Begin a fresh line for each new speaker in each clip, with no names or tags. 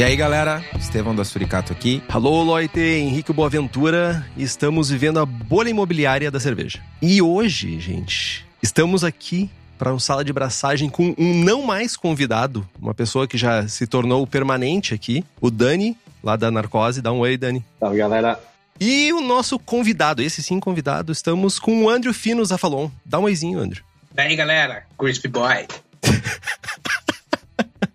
E aí, galera? Estevão da Suricato aqui.
Alô, Loite, Henrique Boaventura. Estamos vivendo a bolha imobiliária da cerveja. E hoje, gente, estamos aqui para uma sala de braçagem com um não mais convidado, uma pessoa que já se tornou permanente aqui, o Dani, lá da Narcose. Dá um oi, Dani.
Salve, galera.
E o nosso convidado, esse sim convidado, estamos com o Andrew Fino Zafalon. Dá um oizinho, Andrew.
E aí, galera? Crispy Boy.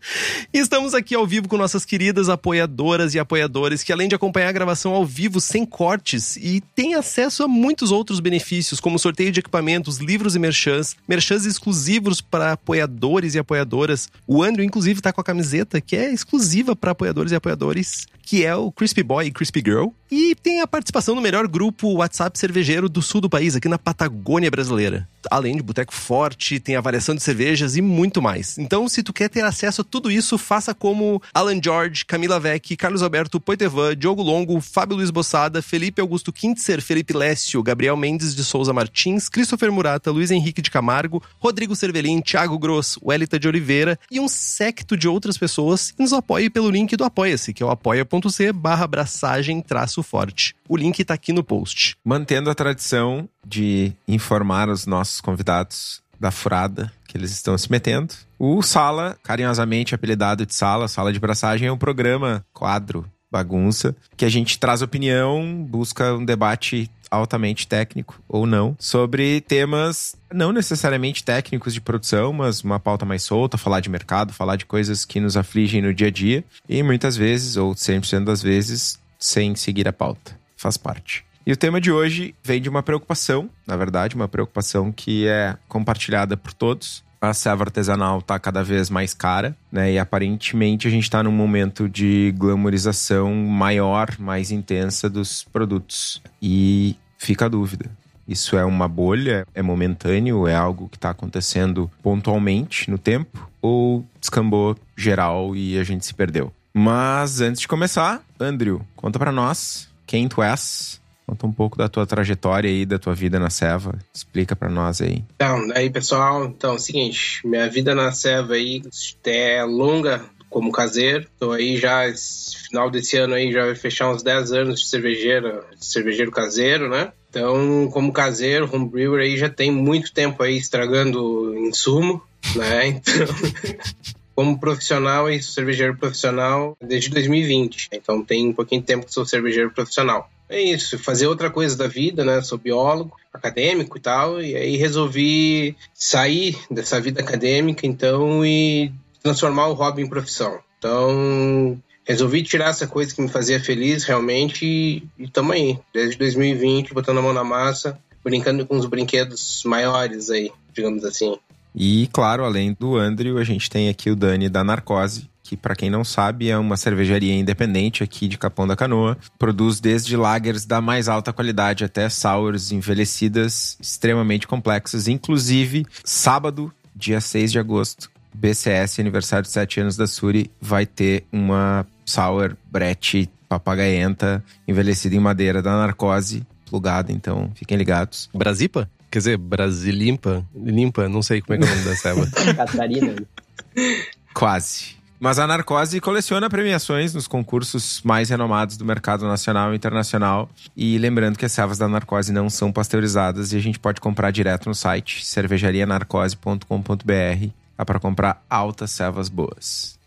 Estamos aqui ao vivo com nossas queridas apoiadoras e apoiadores que, além de acompanhar a gravação ao vivo sem cortes, e tem acesso a muitos outros benefícios, como sorteio de equipamentos, livros e merchans, merchans exclusivos para apoiadores e apoiadoras. O Andrew, inclusive, está com a camiseta que é exclusiva para apoiadores e apoiadores, que é o Crispy Boy e Crispy Girl. E tem a participação no melhor grupo WhatsApp cervejeiro do sul do país, aqui na Patagônia brasileira. Além de Boteco Forte, tem avaliação de cervejas e muito mais. Então, se tu quer ter acesso a tudo isso, faça como Alan George, Camila Vec, Carlos Alberto Poitevin, Diogo Longo, Fábio Luiz Bossada, Felipe Augusto Quintzer, Felipe Lécio, Gabriel Mendes de Souza Martins, Christopher Murata, Luiz Henrique de Camargo, Rodrigo Cervelin, Thiago Gross, Welita de Oliveira e um secto de outras pessoas nos apoie pelo link do Apoia-se, que é o apoia.c barra abraçagem traço forte. O link tá aqui no post.
Mantendo a tradição de informar os nossos convidados da furada que eles estão se metendo. O Sala, carinhosamente apelidado de Sala, Sala de Braçagem, é um programa, quadro, bagunça, que a gente traz opinião, busca um debate altamente técnico ou não sobre temas não necessariamente técnicos de produção, mas uma pauta mais solta, falar de mercado, falar de coisas que nos afligem no dia a dia e muitas vezes, ou 100% das vezes, sem seguir a pauta. Faz parte. E o tema de hoje vem de uma preocupação, na verdade, uma preocupação que é compartilhada por todos. A serva artesanal está cada vez mais cara, né? E aparentemente a gente está num momento de glamorização maior, mais intensa dos produtos. E fica a dúvida. Isso é uma bolha? É momentâneo? É algo que está acontecendo pontualmente no tempo? Ou descambou geral e a gente se perdeu? Mas antes de começar, Andrew, conta para nós quem tu és, Conta um pouco da tua trajetória aí, da tua vida na Seva. Explica para nós aí.
Então, aí pessoal, então é o seguinte, minha vida na Seva aí é longa como caseiro. Tô aí já, final desse ano aí já vai fechar uns 10 anos de cervejeiro, de cervejeiro caseiro, né? Então, como caseiro, homebrewer aí já tem muito tempo aí estragando insumo, né? Então, como profissional e cervejeiro profissional desde 2020. Então, tem um pouquinho de tempo que sou cervejeiro profissional é isso, fazer outra coisa da vida, né? Sou biólogo, acadêmico e tal, e aí resolvi sair dessa vida acadêmica, então, e transformar o hobby em profissão. Então, resolvi tirar essa coisa que me fazia feliz realmente e, estamos aí, desde 2020, botando a mão na massa, brincando com os brinquedos maiores aí, digamos assim.
E, claro, além do Andrew, a gente tem aqui o Dani da Narcose, que para quem não sabe é uma cervejaria independente aqui de Capão da Canoa. Produz desde lagers da mais alta qualidade até sours envelhecidas extremamente complexas. Inclusive, sábado, dia 6 de agosto, BCS, aniversário de 7 anos da Suri, vai ter uma sour brete papagaienta envelhecida em madeira da Narcose, plugada, então fiquem ligados.
Brasipa? Quer dizer, Brasilimpa? Limpa? Não sei como é que é o nome da ceva.
Catarina.
Quase. Mas a Narcose coleciona premiações nos concursos mais renomados do mercado nacional e internacional. E lembrando que as servas da Narcose não são pasteurizadas e a gente pode comprar direto no site cervejarianarcose.com.br. Dá para comprar altas servas boas.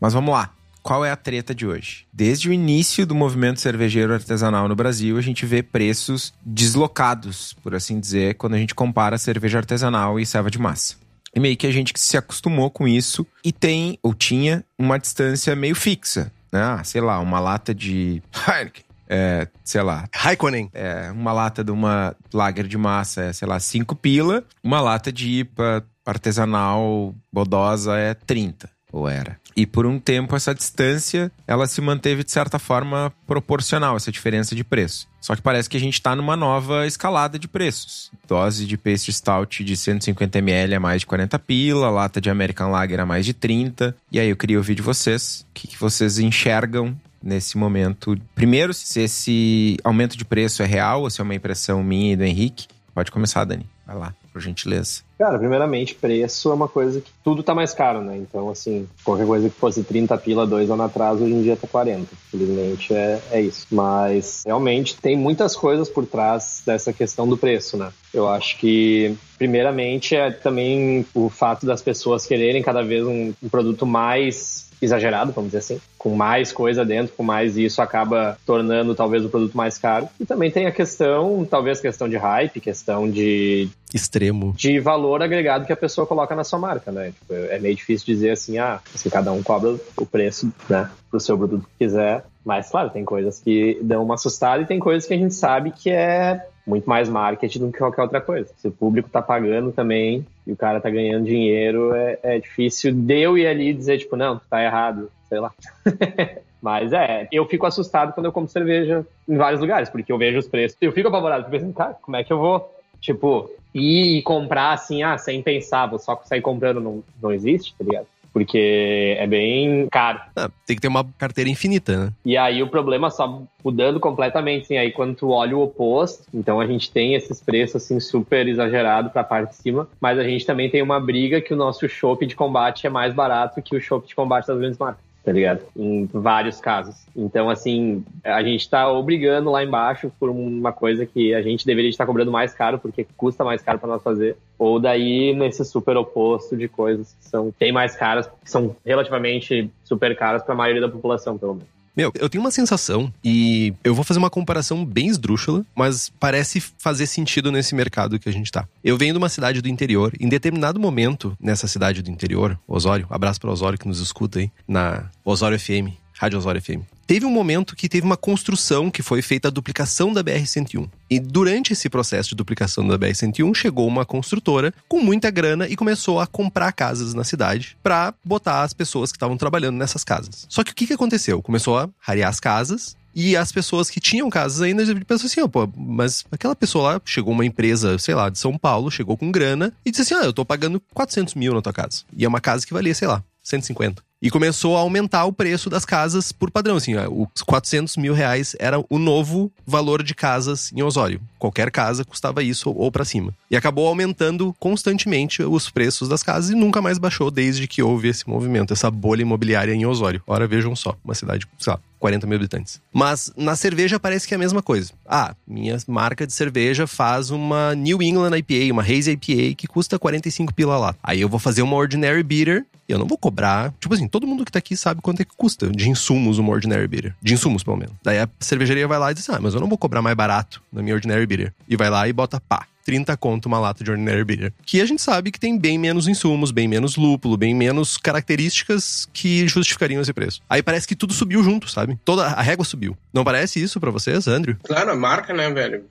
Mas vamos lá. qual é a treta de hoje? Desde o início do movimento cervejeiro artesanal no Brasil, a gente vê preços deslocados, por assim dizer, quando a gente compara cerveja artesanal e serva de massa. E meio que a gente se acostumou com isso e tem, ou tinha, uma distância meio fixa. Né? Ah, sei lá, uma lata de Heineken. É, sei lá,
Raikkonen.
é, uma lata de uma lager de massa é, sei lá, 5 pila. Uma lata de IPA artesanal bodosa é 30, ou era. E por um tempo essa distância, ela se manteve de certa forma proporcional, essa diferença de preço. Só que parece que a gente está numa nova escalada de preços. Dose de pastry stout de 150ml a mais de 40 pila, lata de American Lager a mais de 30. E aí eu queria ouvir de vocês, o que, que vocês enxergam nesse momento. Primeiro, se esse aumento de preço é real ou se é uma impressão minha e do Henrique. Pode começar, Dani. Vai lá, por gentileza.
Cara, primeiramente, preço é uma coisa que tudo tá mais caro, né? Então, assim, qualquer coisa que fosse 30 pila dois anos atrás, hoje em dia tá 40. Felizmente é, é isso. Mas, realmente, tem muitas coisas por trás dessa questão do preço, né? Eu acho que, primeiramente, é também o fato das pessoas quererem cada vez um, um produto mais exagerado, vamos dizer assim, com mais coisa dentro, com mais isso acaba tornando talvez o produto mais caro. E também tem a questão, talvez questão de hype, questão de
Extremo.
de valor agregado que a pessoa coloca na sua marca, né? Tipo, é meio difícil dizer assim, ah, assim, cada um cobra o preço, né, pro seu produto que quiser. Mas, claro, tem coisas que dão uma assustada e tem coisas que a gente sabe que é muito mais marketing do que qualquer outra coisa. Se o público tá pagando também e o cara tá ganhando dinheiro, é, é difícil de eu ir ali e dizer, tipo, não, tá errado, sei lá. Mas é, eu fico assustado quando eu compro cerveja em vários lugares, porque eu vejo os preços. Eu fico apavorado, fico pensando, cara, como é que eu vou, tipo, ir comprar assim, ah, sem pensar, vou só sair comprando, não, não existe, tá ligado? Porque é bem caro.
Ah, tem que ter uma carteira infinita, né?
E aí o problema só mudando completamente, assim, aí quando tu olha o oposto, então a gente tem esses preços assim super exagerados pra parte de cima, mas a gente também tem uma briga que o nosso chopp de combate é mais barato que o chopp de combate das grandes marcas. Tá ligado? Em vários casos. Então, assim, a gente tá obrigando lá embaixo por uma coisa que a gente deveria estar cobrando mais caro, porque custa mais caro para nós fazer. Ou daí nesse super oposto de coisas que são bem mais caras, que são relativamente super caras para a maioria da população, pelo menos.
Meu, eu tenho uma sensação, e eu vou fazer uma comparação bem esdrúxula, mas parece fazer sentido nesse mercado que a gente tá. Eu venho de uma cidade do interior, em determinado momento, nessa cidade do interior, Osório, abraço para Osório que nos escuta aí, na Osório FM, Rádio Osório FM. Teve um momento que teve uma construção que foi feita a duplicação da BR-101. E durante esse processo de duplicação da BR-101, chegou uma construtora com muita grana e começou a comprar casas na cidade para botar as pessoas que estavam trabalhando nessas casas. Só que o que, que aconteceu? Começou a rarear as casas e as pessoas que tinham casas ainda pensaram assim, ó, pô, mas aquela pessoa lá, chegou uma empresa, sei lá, de São Paulo, chegou com grana e disse assim, ah, eu tô pagando 400 mil na tua casa. E é uma casa que valia, sei lá, 150. E começou a aumentar o preço das casas por padrão. Assim, os 400 mil reais era o novo valor de casas em Osório. Qualquer casa custava isso ou para cima. E acabou aumentando constantemente os preços das casas e nunca mais baixou desde que houve esse movimento, essa bolha imobiliária em Osório. Ora, vejam só, uma cidade, sei lá, 40 mil habitantes. Mas na cerveja parece que é a mesma coisa. Ah, minha marca de cerveja faz uma New England IPA, uma Haze IPA, que custa 45 pila lá. Aí eu vou fazer uma Ordinary Beer, eu não vou cobrar. Tipo assim, todo mundo que tá aqui sabe quanto é que custa de insumos uma Ordinary Beer. De insumos, pelo menos. Daí a cervejaria vai lá e diz: Ah, mas eu não vou cobrar mais barato na minha Ordinary Beer. E vai lá e bota pá. 30 conto uma lata de Ordinary Beer. Que a gente sabe que tem bem menos insumos, bem menos lúpulo, bem menos características que justificariam esse preço. Aí parece que tudo subiu junto, sabe? Toda a régua subiu. Não parece isso para vocês, Andrew?
Claro, a marca, né, velho?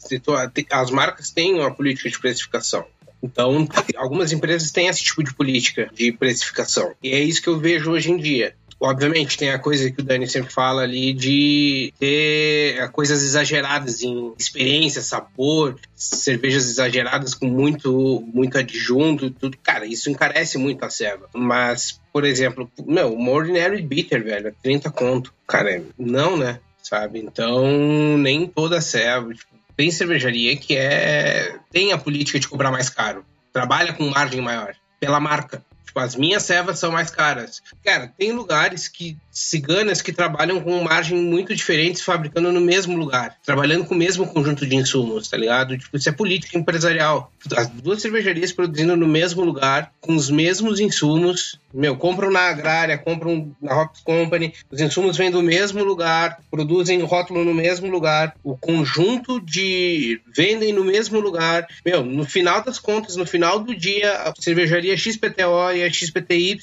As marcas têm uma política de precificação. Então, algumas empresas têm esse tipo de política de precificação. E é isso que eu vejo hoje em dia. Obviamente, tem a coisa que o Dani sempre fala ali de ter coisas exageradas em experiência, sabor, cervejas exageradas com muito, muito adjunto, tudo. Cara, isso encarece muito a ceva. Mas, por exemplo, meu, uma Ordinary Bitter, velho, 30 conto. Cara, não, né? Sabe? Então, nem toda ceva. Tipo, tem cervejaria que é tem a política de cobrar mais caro. Trabalha com margem maior. Pela marca. Tipo, as minhas cevas são mais caras. Cara, tem lugares que ciganas que trabalham com margem muito diferente, fabricando no mesmo lugar, trabalhando com o mesmo conjunto de insumos, tá ligado? Tipo, isso é política empresarial. As duas cervejarias produzindo no mesmo lugar, com os mesmos insumos, meu, compram na agrária, compram na Hop Company, os insumos vêm do mesmo lugar, produzem rótulo no mesmo lugar, o conjunto de vendem no mesmo lugar. Meu, no final das contas, no final do dia, a cervejaria XPTO e a XPTY,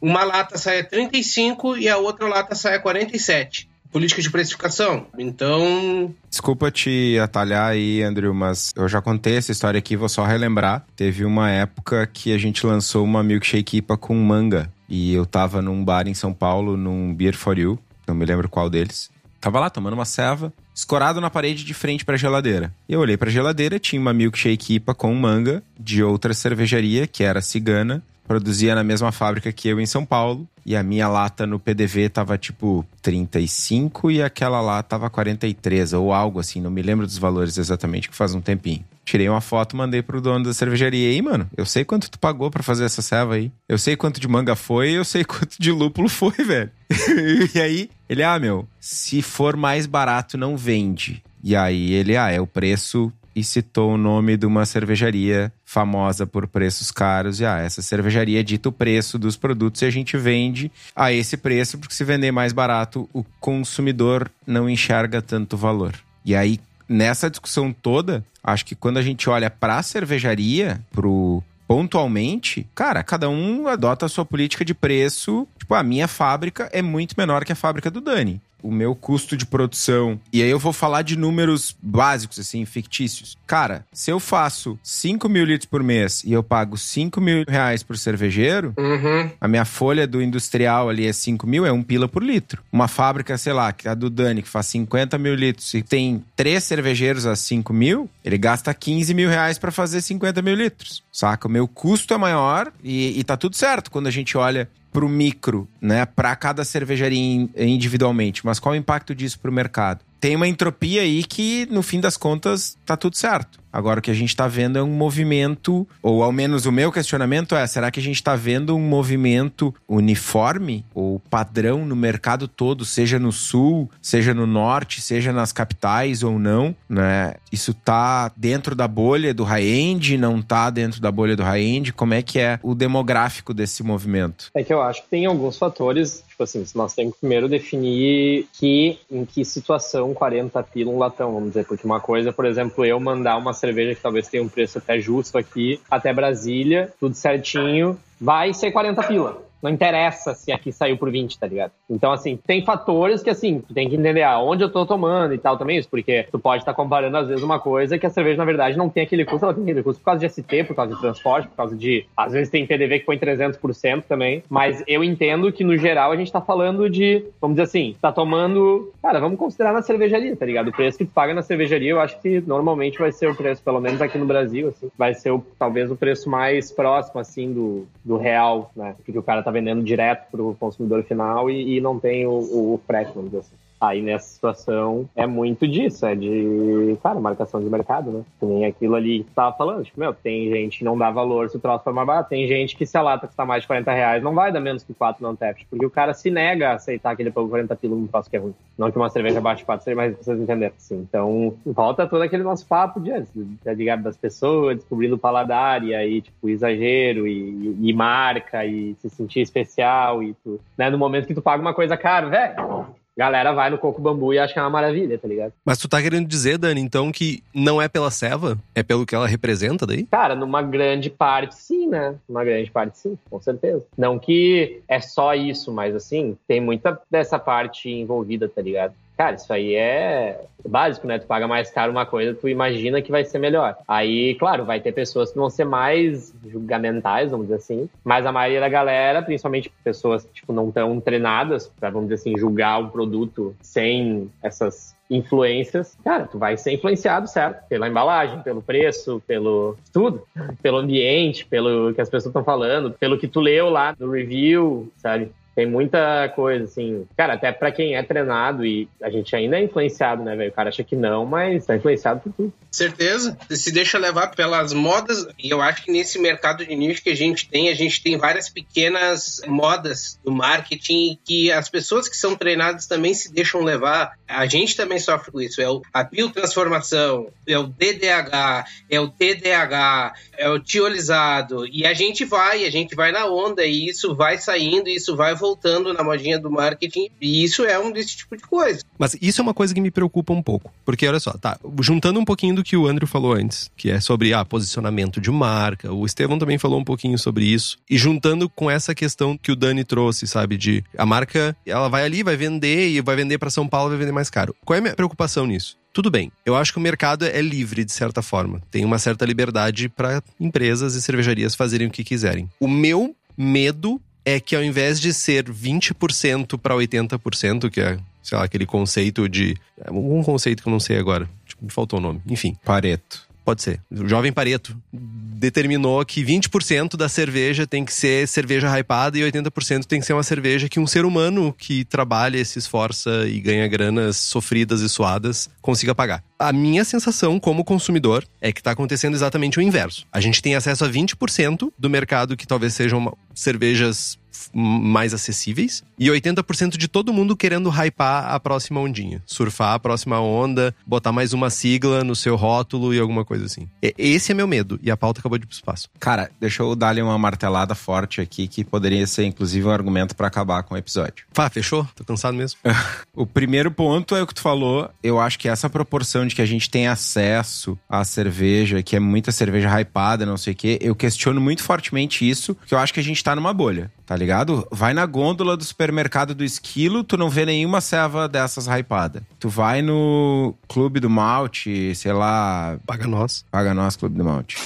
uma lata sai a 35 e a outra lata sai a 47 política de precificação. Então.
Desculpa te atalhar aí, Andrew, mas eu já contei essa história aqui, vou só relembrar. Teve uma época que a gente lançou uma milkshake IPA com manga. E eu tava num bar em São Paulo, num Beer for You, não me lembro qual deles. Tava lá tomando uma ceva, escorado na parede de frente para a geladeira. E eu olhei para a geladeira, tinha uma milkshake IPA com manga de outra cervejaria, que era cigana, produzia na mesma fábrica que eu em São Paulo. E a minha lata no PDV tava tipo 35 e aquela lá tava 43 ou algo assim, não me lembro dos valores exatamente, que faz um tempinho. Tirei uma foto, mandei pro dono da cervejaria. E aí, mano, eu sei quanto tu pagou para fazer essa ceva aí. Eu sei quanto de manga foi, eu sei quanto de lúpulo foi, velho. e aí, ele, ah, meu, se for mais barato, não vende. E aí ele, ah, é o preço e citou o nome de uma cervejaria famosa por preços caros. E ah, essa cervejaria dita o preço dos produtos e a gente vende a esse preço, porque se vender mais barato, o consumidor não enxerga tanto valor. E aí, nessa discussão toda, acho que quando a gente olha para a cervejaria, pro pontualmente, cara, cada um adota a sua política de preço. Tipo, a minha fábrica é muito menor que a fábrica do Dani o meu custo de produção. E aí eu vou falar de números básicos, assim, fictícios. Cara, se eu faço 5 mil litros por mês e eu pago 5 mil reais por cervejeiro,
uhum.
a minha folha do industrial ali é 5 mil, é um pila por litro. Uma fábrica, sei lá, que é a do Dani, que faz 50 mil litros e tem três cervejeiros a 5 mil, ele gasta 15 mil reais para fazer 50 mil litros. Saca? O meu custo é maior e, e tá tudo certo quando a gente olha para o micro, né, para cada cervejaria individualmente, mas qual o impacto disso para o mercado? Tem uma entropia aí que, no fim das contas, tá tudo certo. Agora, o que a gente está vendo é um movimento, ou ao menos o meu questionamento é: será que a gente está vendo um movimento uniforme ou padrão no mercado todo, seja no sul, seja no norte, seja nas capitais ou não? Né? Isso está dentro da bolha do high-end, não está dentro da bolha do high-end? Como é que é o demográfico desse movimento?
É que eu acho que tem alguns fatores Tipo assim, nós temos que primeiro definir que, em que situação 40 pila um latão, vamos dizer. Porque uma coisa, por exemplo, eu mandar uma cerveja que talvez tenha um preço até justo aqui, até Brasília, tudo certinho, vai ser 40 pila. Não interessa se aqui saiu por 20, tá ligado? Então, assim, tem fatores que, assim, tu tem que entender aonde eu tô tomando e tal também isso, porque tu pode estar tá comparando, às vezes, uma coisa que a cerveja, na verdade, não tem aquele custo, ela tem aquele custo por causa de ST, por causa de transporte, por causa de. Às vezes tem PDV que põe 300% também, mas eu entendo que, no geral, a gente tá falando de, vamos dizer assim, tá tomando. Cara, vamos considerar na cervejaria, tá ligado? O preço que tu paga na cervejaria, eu acho que normalmente vai ser o preço, pelo menos aqui no Brasil, assim, vai ser o, talvez o preço mais próximo, assim, do, do real, né? Porque o cara tá vendendo direto para o consumidor final e, e, não tem o, o frete, vamos dizer assim. Aí nessa situação é muito disso, é de, cara, marcação de mercado, né? Que nem aquilo ali que tu tava falando, tipo, meu, tem gente que não dá valor se o troço for mais barato, tem gente que se a lata custar mais de 40 reais não vai dar menos que 4 no Untapped, porque o cara se nega a aceitar que ele pagou 40 pila num troço que é ruim. Não que uma cerveja abaixo de 4 seja mais vocês entenderam, assim. Então, volta todo aquele nosso papo de antes, de, das pessoas, descobrindo o paladar, e aí, tipo, exagero, e, e marca, e se sentir especial, e tu, né, no momento que tu paga uma coisa cara, velho, galera vai no coco bambu e acha que é uma maravilha, tá ligado?
Mas tu tá querendo dizer, Dani, então, que não é pela ceva? É pelo que ela representa daí?
Cara, numa grande parte sim, né? Numa grande parte sim, com certeza. Não que é só isso, mas assim, tem muita dessa parte envolvida, tá ligado? Cara, isso aí é básico, né? Tu paga mais caro uma coisa, tu imagina que vai ser melhor. Aí, claro, vai ter pessoas que vão ser mais julgamentais, vamos dizer assim, mas a maioria da galera, principalmente pessoas que tipo, não estão treinadas para, vamos dizer assim, julgar o produto sem essas influências, cara, tu vai ser influenciado, certo? Pela embalagem, pelo preço, pelo tudo, pelo ambiente, pelo que as pessoas estão falando, pelo que tu leu lá no review, sabe? Tem muita coisa, assim. Cara, até pra quem é treinado e a gente ainda é influenciado, né, velho? O cara acha que não, mas tá influenciado por tudo.
Certeza. Se deixa levar pelas modas. E eu acho que nesse mercado de nicho que a gente tem, a gente tem várias pequenas modas do marketing que as pessoas que são treinadas também se deixam levar. A gente também sofre com isso. É a biotransformação, é o DDH, é o TDH, é o tiolizado. E a gente vai, a gente vai na onda e isso vai saindo, isso vai voltando na modinha do marketing. E isso é um desse tipo de coisa.
Mas isso é uma coisa que me preocupa um pouco. Porque, olha só, tá, juntando um pouquinho do que o Andrew falou antes, que é sobre ah, posicionamento de marca, o Estevão também falou um pouquinho sobre isso. E juntando com essa questão que o Dani trouxe, sabe, de a marca, ela vai ali, vai vender e vai vender para São Paulo, vai vender mais caro. Qual é a minha preocupação nisso? Tudo bem, eu acho que o mercado é livre de certa forma. Tem uma certa liberdade para empresas e cervejarias fazerem o que quiserem. O meu medo é que ao invés de ser 20% para 80%, que é, sei lá, aquele conceito de. Um conceito que eu não sei agora. Tipo, me faltou o nome. Enfim.
Pareto.
Pode ser. O jovem Pareto determinou que 20% da cerveja tem que ser cerveja hypada e 80% tem que ser uma cerveja que um ser humano que trabalha, se esforça e ganha granas sofridas e suadas consiga pagar. A minha sensação como consumidor é que está acontecendo exatamente o inverso. A gente tem acesso a 20% do mercado que talvez sejam cervejas mais acessíveis e 80% de todo mundo querendo hypar a próxima ondinha, surfar a próxima onda, botar mais uma sigla no seu rótulo e alguma coisa assim. Esse é meu medo e a pauta acabou de ir pro espaço.
Cara, deixa eu dar-lhe uma martelada forte aqui, que poderia ser inclusive um argumento pra acabar com o episódio.
Fá, fechou? Tô cansado mesmo.
O primeiro ponto é o que tu falou. Eu acho que essa proporção de que a gente tem acesso à cerveja, que é muita cerveja hypada, não sei o quê, eu questiono muito fortemente isso, porque eu acho que a gente tá numa bolha, tá ligado? Vai na gôndola do supermercado do Esquilo, tu não vê nenhuma ceva dessas hypada. Tu vai no Clube do Malte, sei lá,
Paga nós.
Paga nós, Clube do Malte.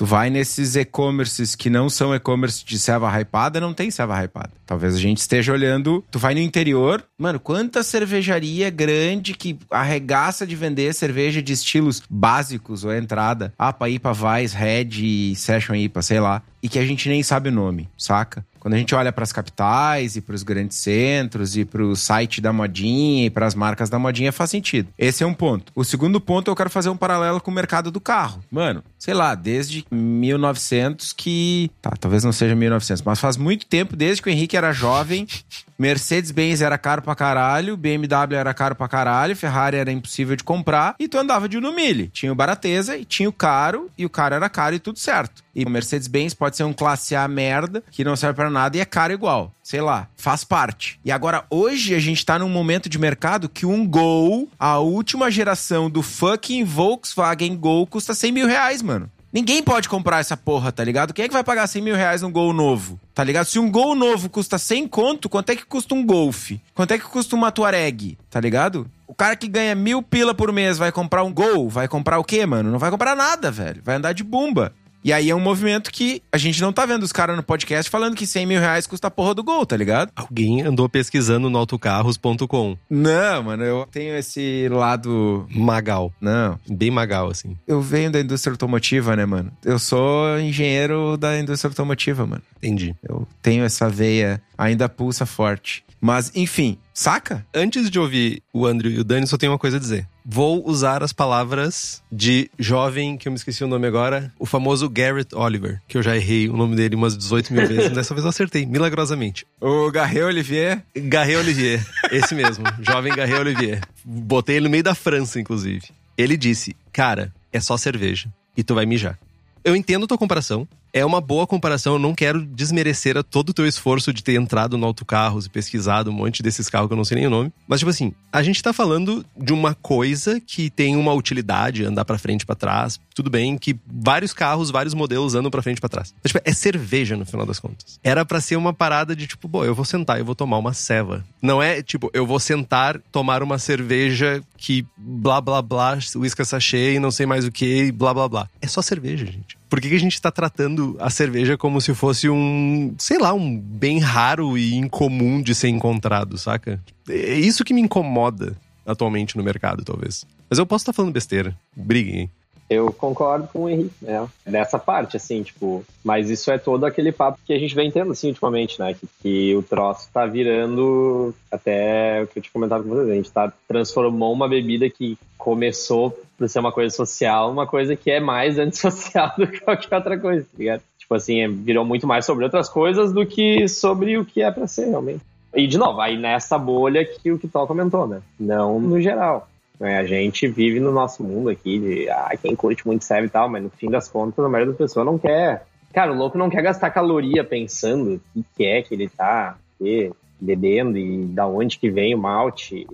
Tu vai nesses e-commerces que não são e-commerce de serva hypada, não tem serva hypada. Talvez a gente esteja olhando. Tu vai no interior, mano, quanta cervejaria grande que arregaça de vender cerveja de estilos básicos ou entrada. APA, IPA, Weiss, Red Session IPA, sei lá. E que a gente nem sabe o nome, saca? Quando a gente olha para as capitais e para os grandes centros e para o site da modinha e para as marcas da modinha faz sentido. Esse é um ponto. O segundo ponto eu quero fazer um paralelo com o mercado do carro. Mano, sei lá, desde 1900 que, tá, talvez não seja 1900, mas faz muito tempo desde que o Henrique era jovem, Mercedes-Benz era caro pra caralho, BMW era caro pra caralho, Ferrari era impossível de comprar e tu andava de Uno Mille. Tinha o barateza e tinha o caro e o caro era caro e tudo certo. E o Mercedes-Benz pode ser um classe A merda que não serve pra nada e é caro igual. Sei lá, faz parte. E agora, hoje, a gente tá num momento de mercado que um Gol, a última geração do fucking Volkswagen Gol, custa 100 mil reais, mano. Ninguém pode comprar essa porra, tá ligado? Quem é que vai pagar 100 mil reais num Gol novo? Tá ligado? Se um Gol novo custa 100 conto, quanto é que custa um Golf? Quanto é que custa uma Tuareg? Tá ligado? O cara que ganha mil pila por mês vai comprar um Gol? Vai comprar o quê, mano? Não vai comprar nada, velho. Vai andar de bumba. E aí é um movimento que a gente não tá vendo os caras no podcast falando que 100 mil reais custa a porra do Gol, tá ligado?
Alguém andou pesquisando no autocarros.com.
Não, mano, eu tenho esse lado.
Magal.
Não.
Bem magal, assim.
Eu venho da indústria automotiva, né, mano? Eu sou engenheiro da indústria automotiva, mano.
Entendi.
Eu tenho essa veia, ainda pulsa forte. Mas, enfim, saca?
Antes de ouvir o Andrew e o Dani, só tenho uma coisa a dizer. Vou usar as palavras de jovem, que eu me esqueci o nome agora, o famoso Garrett Oliver, que eu já errei o nome dele umas 18 mil vezes, dessa vez eu acertei, milagrosamente.
O Garret Olivier.
Garret Olivier, esse mesmo, jovem Garret Olivier. Botei ele no meio da França, inclusive. Ele disse, cara, é só cerveja, e tu vai mijar. Eu entendo tua comparação. É uma boa comparação. Eu não quero desmerecer a todo o teu esforço de ter entrado no autocarros e pesquisado um monte desses carros que eu não sei nem o nome. Mas, tipo assim, a gente tá falando de uma coisa que tem uma utilidade, andar pra frente pra trás. Tudo bem que vários carros, vários modelos andam pra frente pra trás. Mas, tipo, é cerveja no final das contas. Era pra ser uma parada de tipo, bom, eu vou sentar e vou tomar uma ceva. Não é tipo, eu vou sentar, tomar uma cerveja que blá blá blá, uísque sachê e não sei mais o que, blá blá blá. É só cerveja, gente. Por que, que a gente tá tratando a cerveja como se fosse um, sei lá, um bem raro e incomum de ser encontrado, saca? É isso que me incomoda atualmente no mercado, talvez. Mas eu posso estar falando besteira. Briguem?
Eu concordo com o Henrique, né? Nessa parte, assim, tipo, mas isso é todo aquele papo que a gente vem tendo, assim, ultimamente, né? Que, que o troço tá virando, até o que eu tinha comentado com vocês, a gente tá, transformou uma bebida que começou por ser uma coisa social, uma coisa que é mais antissocial do que qualquer outra coisa, tá ligado? Tipo assim, é, virou muito mais sobre outras coisas do que sobre o que é pra ser, realmente. E, de novo, aí nessa bolha que o que Kitó comentou, né? Não no geral. Né? A gente vive no nosso mundo aqui de ah, quem curte muito serve e tal, mas no fim das contas a maioria das pessoas não quer. Cara, o louco não quer gastar caloria pensando o que, que é que ele tá que, bebendo e da onde que vem o malte.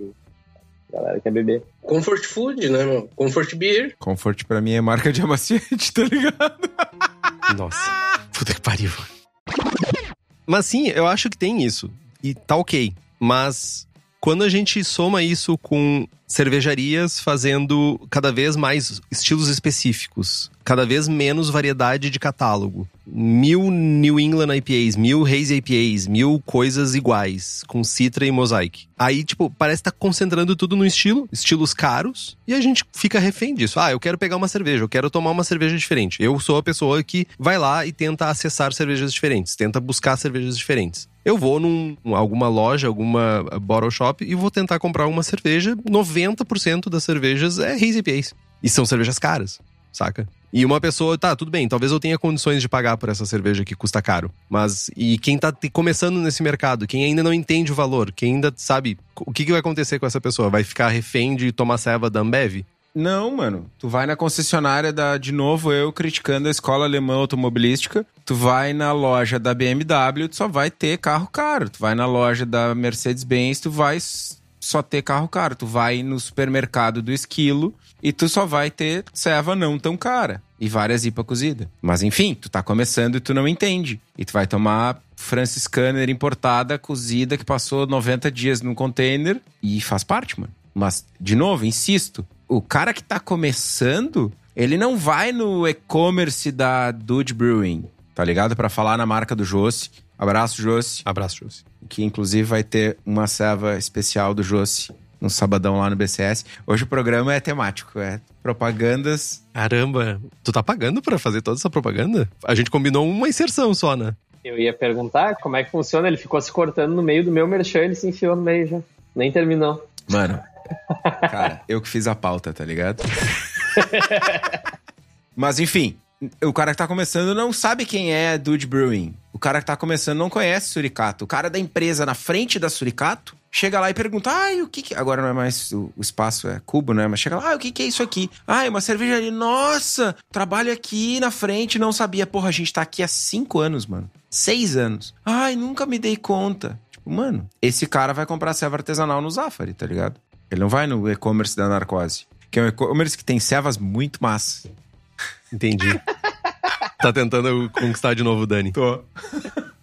A galera quer beber.
Comfort food, né, meu? Comfort beer.
Comfort pra mim é marca de amaciante, tá ligado?
Nossa, puta que pariu. Mas sim, eu acho que tem isso. E tá ok. Mas quando a gente soma isso com cervejarias fazendo cada vez mais estilos específicos, cada vez menos variedade de catálogo. Mil New England IPAs, mil Hazy IPAs, mil coisas iguais, com Citra e Mosaic. Aí, tipo, parece estar tá concentrando tudo no estilo, estilos caros, e a gente fica refém disso. Ah, eu quero pegar uma cerveja, eu quero tomar uma cerveja diferente. Eu sou a pessoa que vai lá e tenta acessar cervejas diferentes, tenta buscar cervejas diferentes eu vou num alguma loja, alguma bottle shop e vou tentar comprar uma cerveja. 90% das cervejas é Hazy IPAs. E são cervejas caras, saca? E uma pessoa, tá, tudo bem, talvez eu tenha condições de pagar por essa cerveja que custa caro. Mas, e quem tá começando nesse mercado, quem ainda não entende o valor, quem ainda sabe o que, que vai acontecer com essa pessoa? Vai ficar refém de tomar ceva da Ambev?
Não, mano. Tu vai na concessionária da, de novo, eu criticando a escola alemã automobilística. Tu vai na loja da BMW, tu só vai ter carro caro. Tu vai na loja da Mercedes-Benz, tu vai só ter carro caro. Tu vai no supermercado do Esquilo e tu só vai ter ceva não tão cara. E várias IPA cozida. Mas enfim, tu tá começando e tu não entende. E tu vai tomar Francis Canner importada, cozida, que passou 90 dias num container e faz parte, mano. Mas, de novo, insisto, o cara que tá começando, ele não vai no e-commerce da Dude Brewing, tá ligado? Para falar na marca do Josse. Abraço, Josse.
Abraço, Josse.
Que inclusive vai ter uma serva especial do Josse no sabadão lá no BCS. Hoje o programa é temático, é propagandas.
Caramba, tu tá pagando para fazer toda essa propaganda? A gente combinou uma inserção só, né?
Eu ia perguntar como é que funciona. Ele ficou se cortando no meio do meu merchan, ele se enfiou no meio já. Nem terminou.
Mano, Cara, eu que fiz a pauta, tá ligado? Mas enfim, o cara que tá começando não sabe quem é Dude Brewing. O cara que tá começando não conhece Suricato. O cara da empresa na frente da Suricato chega lá e pergunta: ai, o que que. Agora não é mais. O, espaço é cubo, né? Mas chega lá, ah, o que que é isso aqui? Ai, uma cervejaria. Nossa, trabalho aqui na frente, não sabia. Porra, a gente tá aqui há cinco anos, mano. Seis anos. Ai, nunca me dei conta. Tipo, mano, esse cara vai comprar serva artesanal no Zafari, tá ligado? Ele não vai no e-commerce da Narcose. Que é um e-commerce que tem servas muito massas.
Entendi. tá tentando conquistar de novo o Dani.
Tô.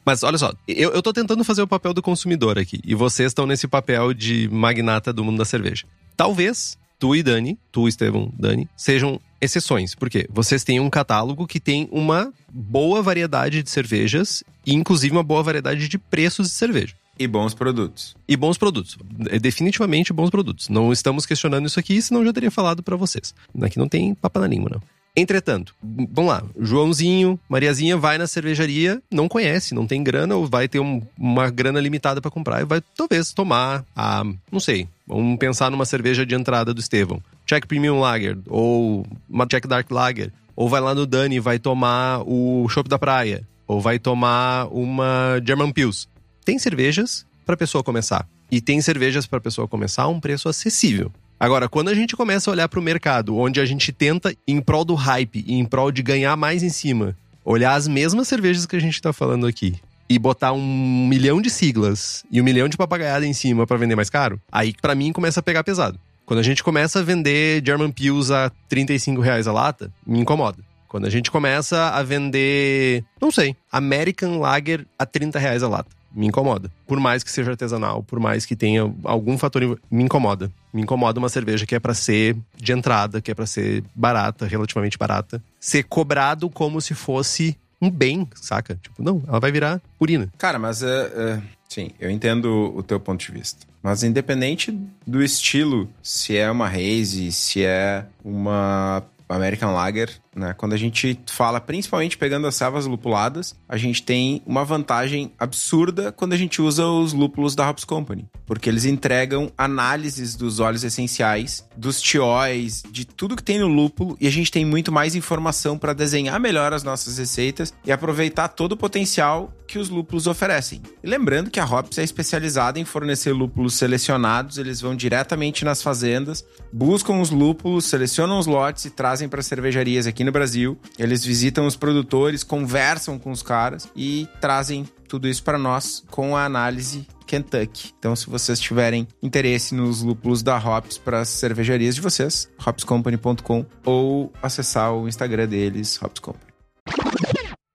Mas olha só, eu, eu tô tentando fazer o papel do consumidor aqui. E vocês estão nesse papel de magnata do mundo da cerveja. Talvez tu e Dani, tu, Estevão, Dani, sejam exceções. Por quê? Vocês têm um catálogo que tem uma boa variedade de cervejas e, inclusive, uma boa variedade de preços de cerveja.
E bons produtos.
E bons produtos. É definitivamente bons produtos. Não estamos questionando isso aqui, senão já teria falado para vocês. Aqui não tem papo na língua, não. Entretanto, vamos lá, Joãozinho, Mariazinha vai na cervejaria, não conhece, não tem grana ou vai ter um, uma grana limitada para comprar e vai talvez tomar a, não sei, vamos pensar numa cerveja de entrada do Estevão, Czech Premium Lager ou uma Czech Dark Lager, ou vai lá no Dani e vai tomar o Chopp da Praia, ou vai tomar uma German Pils tem cervejas para pessoa começar e tem cervejas para pessoa começar a um preço acessível. Agora, quando a gente começa a olhar para o mercado, onde a gente tenta, em prol do hype e em prol de ganhar mais em cima, olhar as mesmas cervejas que a gente está falando aqui e botar um milhão de siglas e um milhão de papagaiada em cima para vender mais caro, aí para mim começa a pegar pesado. Quando a gente começa a vender German Pils a 35 reais a lata, me incomoda. Quando a gente começa a vender, não sei, American Lager a 30 reais a lata me incomoda. Por mais que seja artesanal, por mais que tenha algum fator, me incomoda. Me incomoda uma cerveja que é para ser de entrada, que é para ser barata, relativamente barata, ser cobrado como se fosse um bem, saca? Tipo, não, ela vai virar urina.
Cara, mas uh, uh, sim, eu entendo o teu ponto de vista. Mas independente do estilo, se é uma haze, se é uma American Lager, né? Quando a gente fala, principalmente pegando as servas lupuladas, a gente tem uma vantagem absurda quando a gente usa os lúpulos da Hops Company, porque eles entregam análises dos óleos essenciais, dos tióis, de tudo que tem no lúpulo e a gente tem muito mais informação para desenhar melhor as nossas receitas e aproveitar todo o potencial que os lúpulos oferecem. E lembrando que a Hops é especializada em fornecer lúpulos selecionados, eles vão diretamente nas fazendas, buscam os lúpulos, selecionam os lotes e trazem para cervejarias aqui no Brasil. Eles visitam os produtores, conversam com os caras e trazem tudo isso para nós com a análise Kentucky. Então, se vocês tiverem interesse nos lúpulos da Hops para as cervejarias de vocês, hopscompany.com ou acessar o Instagram deles, Hops Company.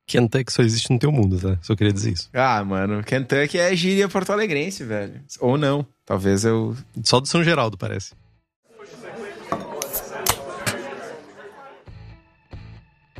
Kentucky só existe no teu mundo, tá? Só queria dizer isso.
Ah, mano, Kentucky é gíria porto-alegrense, velho. Ou não. Talvez eu.
Só do São Geraldo, parece.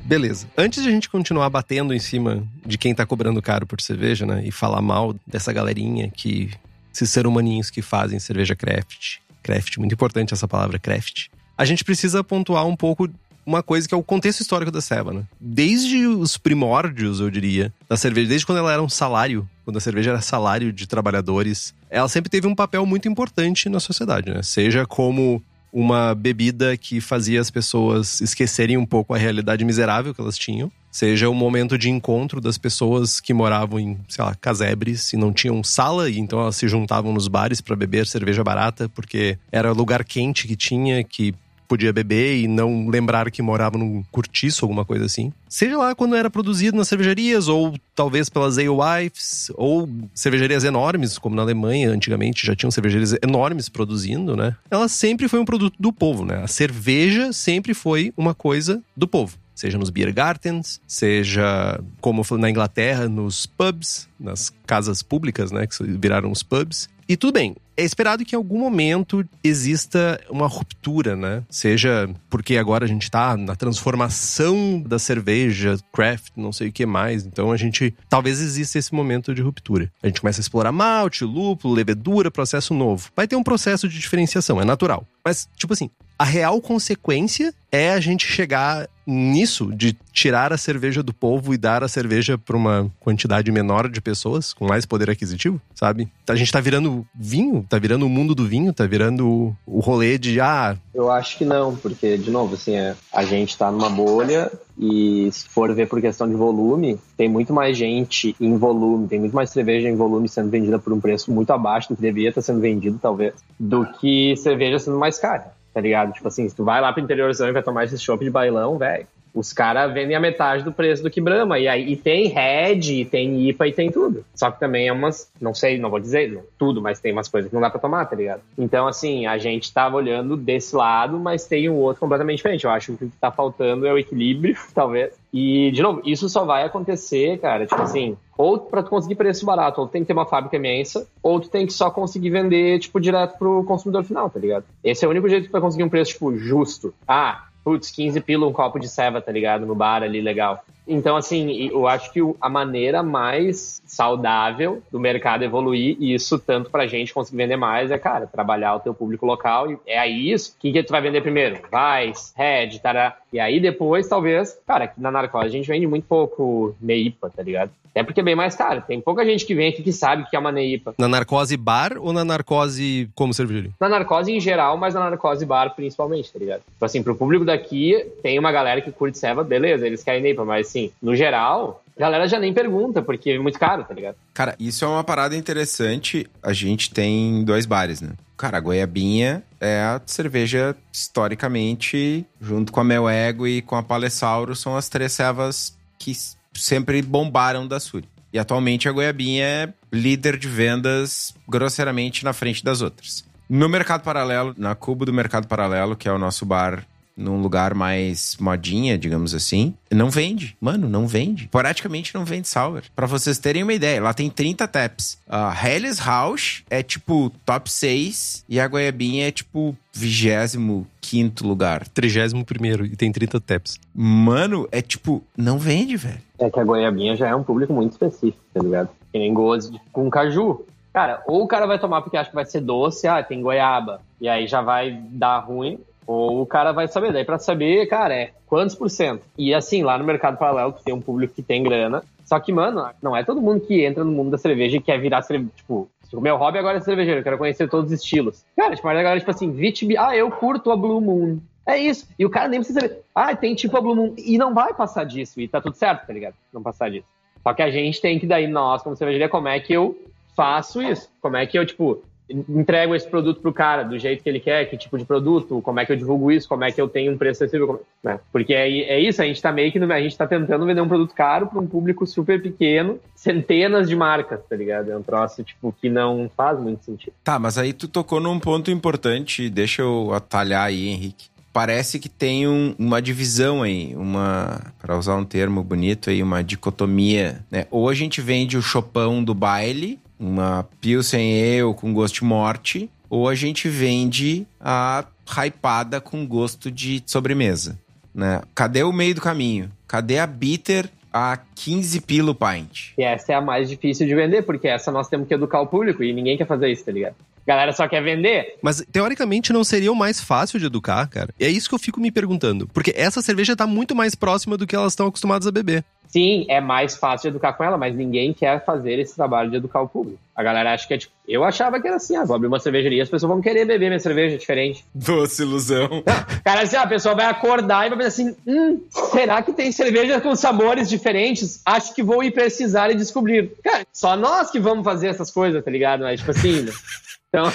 Beleza. Antes de a gente continuar batendo em cima de quem tá cobrando caro por cerveja, né? E falar mal dessa galerinha que. Esses ser humaninhos que fazem cerveja craft. Craft, muito importante essa palavra craft. A gente precisa pontuar um pouco uma coisa que é o contexto histórico da ceva, né? Desde os primórdios, eu diria, da cerveja, desde quando ela era um salário, quando a cerveja era salário de trabalhadores, ela sempre teve um papel muito importante na sociedade, né? Seja como uma bebida que fazia as pessoas esquecerem um pouco a realidade miserável que elas tinham. Seja o momento de encontro das pessoas que moravam em, sei lá, casebres e não tinham sala, e então elas se juntavam nos bares para beber cerveja barata, porque era lugar quente que tinha, que podia beber e não lembrar que morava num cortiço, alguma coisa assim. Seja lá quando era produzido nas cervejarias, ou talvez pelas alewives, ou cervejarias enormes, como na Alemanha, antigamente já tinham cervejarias enormes produzindo, né? Ela sempre foi um produto do povo, né? A cerveja sempre foi uma coisa do povo seja nos beer gardens, seja como na Inglaterra, nos pubs, nas casas públicas, né, que viraram os pubs. E tudo bem, é esperado que em algum momento exista uma ruptura, né? Seja porque agora a gente está na transformação da cerveja, craft, não sei o que mais. Então a gente. Talvez exista esse momento de ruptura. A gente começa a explorar malte, lúpulo, levedura, processo novo. Vai ter um processo de diferenciação, é natural. Mas, tipo assim, a real consequência é a gente chegar nisso de tirar a cerveja do povo e dar a cerveja para uma quantidade menor de pessoas com mais poder aquisitivo, sabe? A gente tá virando vinho, tá virando o mundo do vinho, tá virando o rolê de ah,
eu acho que não, porque de novo, assim, é, a gente tá numa bolha e se for ver por questão de volume, tem muito mais gente em volume, tem muito mais cerveja em volume sendo vendida por um preço muito abaixo do que devia estar sendo vendido, talvez, do que cerveja sendo mais cara tá ligado? Tipo assim, se tu vai lá pro interiorzão e vai tomar esse chopp de bailão, velho, os caras vendem a metade do preço do que Brahma. E aí e tem Red, e tem IPA e tem tudo. Só que também é umas, não sei, não vou dizer não, tudo, mas tem umas coisas que não dá pra tomar, tá ligado? Então, assim, a gente tava olhando desse lado, mas tem um outro completamente diferente. Eu acho que o que tá faltando é o equilíbrio, talvez. E, de novo, isso só vai acontecer, cara, tipo assim, ou para tu conseguir preço barato, ou tu tem que ter uma fábrica imensa, ou tu tem que só conseguir vender, tipo, direto pro consumidor final, tá ligado? Esse é o único jeito que tu vai conseguir um preço, tipo, justo. Ah, putz, 15 pila um copo de ceva, tá ligado? No bar ali, legal. Então, assim, eu acho que a maneira mais saudável do mercado evoluir, e isso tanto pra gente conseguir vender mais, é, cara, trabalhar o teu público local. E é aí isso. O que, que tu vai vender primeiro? Vais, Red, tará. E aí depois, talvez, cara, aqui na Narcose a gente vende muito pouco Neipa, tá ligado? É porque é bem mais caro. Tem pouca gente que vem aqui que sabe que é uma Neipa.
Na narcose bar ou na narcose como cervejaria?
Na narcose em geral, mas na narcose bar principalmente, tá ligado? Tipo assim, pro público daqui, tem uma galera que curte ceva, beleza, eles querem Neipa, mas assim, no geral, a galera já nem pergunta, porque é muito caro, tá ligado?
Cara, isso é uma parada interessante. A gente tem dois bares, né? Cara, a goiabinha é a cerveja, historicamente, junto com a Mel Ego e com a Palessauro, são as três cevas que sempre bombaram da Suri. E atualmente a goiabinha é líder de vendas grosseiramente na frente das outras. No mercado paralelo, na Cubo do Mercado Paralelo, que é o nosso bar num lugar mais modinha, digamos assim, não vende. Mano, não vende. Praticamente não vende sour. Para vocês terem uma ideia, lá tem 30 taps. A uh, Helles House é tipo top 6 e a Goiabinha é tipo 25 lugar.
31 e tem 30 taps.
Mano, é tipo, não vende, velho.
É que a Goiabinha já é um público muito específico, tá ligado? Que nem gozo com caju. Cara, ou o cara vai tomar porque acha que vai ser doce, ah, tem goiaba, e aí já vai dar ruim, Ou o cara vai saber. Daí pra saber, cara, é quantos por cento. E assim, lá no mercado paralelo, tu tem um público que tem grana. Só que, mano, não é todo mundo que entra no mundo da cerveja e quer virar cerveja. Tipo, o meu hobby agora é cervejeiro, eu quero conhecer todos os estilos. Cara, tipo, a galera, tipo assim, Vitib, ah, eu curto a Blue Moon. É isso. E o cara nem precisa saber. Ah, tem tipo a Blue Moon. E não vai passar disso. E tá tudo certo, tá ligado? Não passar disso. Só que a gente tem que daí, nós, como cervejaria, como é que eu faço isso? Como é que eu, tipo, entrego esse produto pro cara do jeito que ele quer, que tipo de produto, como é que eu divulgo isso, como é que eu tenho um preço acessível, né? Porque é, é isso, a gente tá meio que, no, a gente tá tentando vender um produto caro para um público super pequeno, centenas de marcas, tá ligado? É um troço, tipo, que não faz muito sentido.
Tá, mas aí tu tocou num ponto importante, deixa eu atalhar aí, Henrique. Parece que tem um, uma divisão aí, uma, para usar um termo bonito aí, uma dicotomia, né? Ou a gente vende o chopão do baile, uma Pilsen Ale com gosto de morte, ou a gente vende a hypada com gosto de sobremesa, né? Cadê o meio do caminho? Cadê a bitter a 15 pilo pint?
E essa é a mais difícil de vender, porque essa nós temos que educar o público e ninguém quer fazer isso, tá ligado? A galera só quer vender.
Mas teoricamente não seria o mais fácil de educar, cara. É isso que eu fico me perguntando. Porque essa cerveja tá muito mais próxima do que elas estão acostumadas a beber.
Sim, é mais fácil de educar com ela, mas ninguém quer fazer esse trabalho de educar o público. A galera acha que é tipo. Eu achava que era assim, ah, vou abrir uma cervejaria, as pessoas vão querer beber minha cerveja diferente.
Doce ilusão.
Cara, assim, a pessoa vai acordar e vai pensar assim: hum, será que tem cerveja com sabores diferentes? Acho que vou ir precisar e descobrir. Cara, só nós que vamos fazer essas coisas, tá ligado? Mas, tipo assim. Então.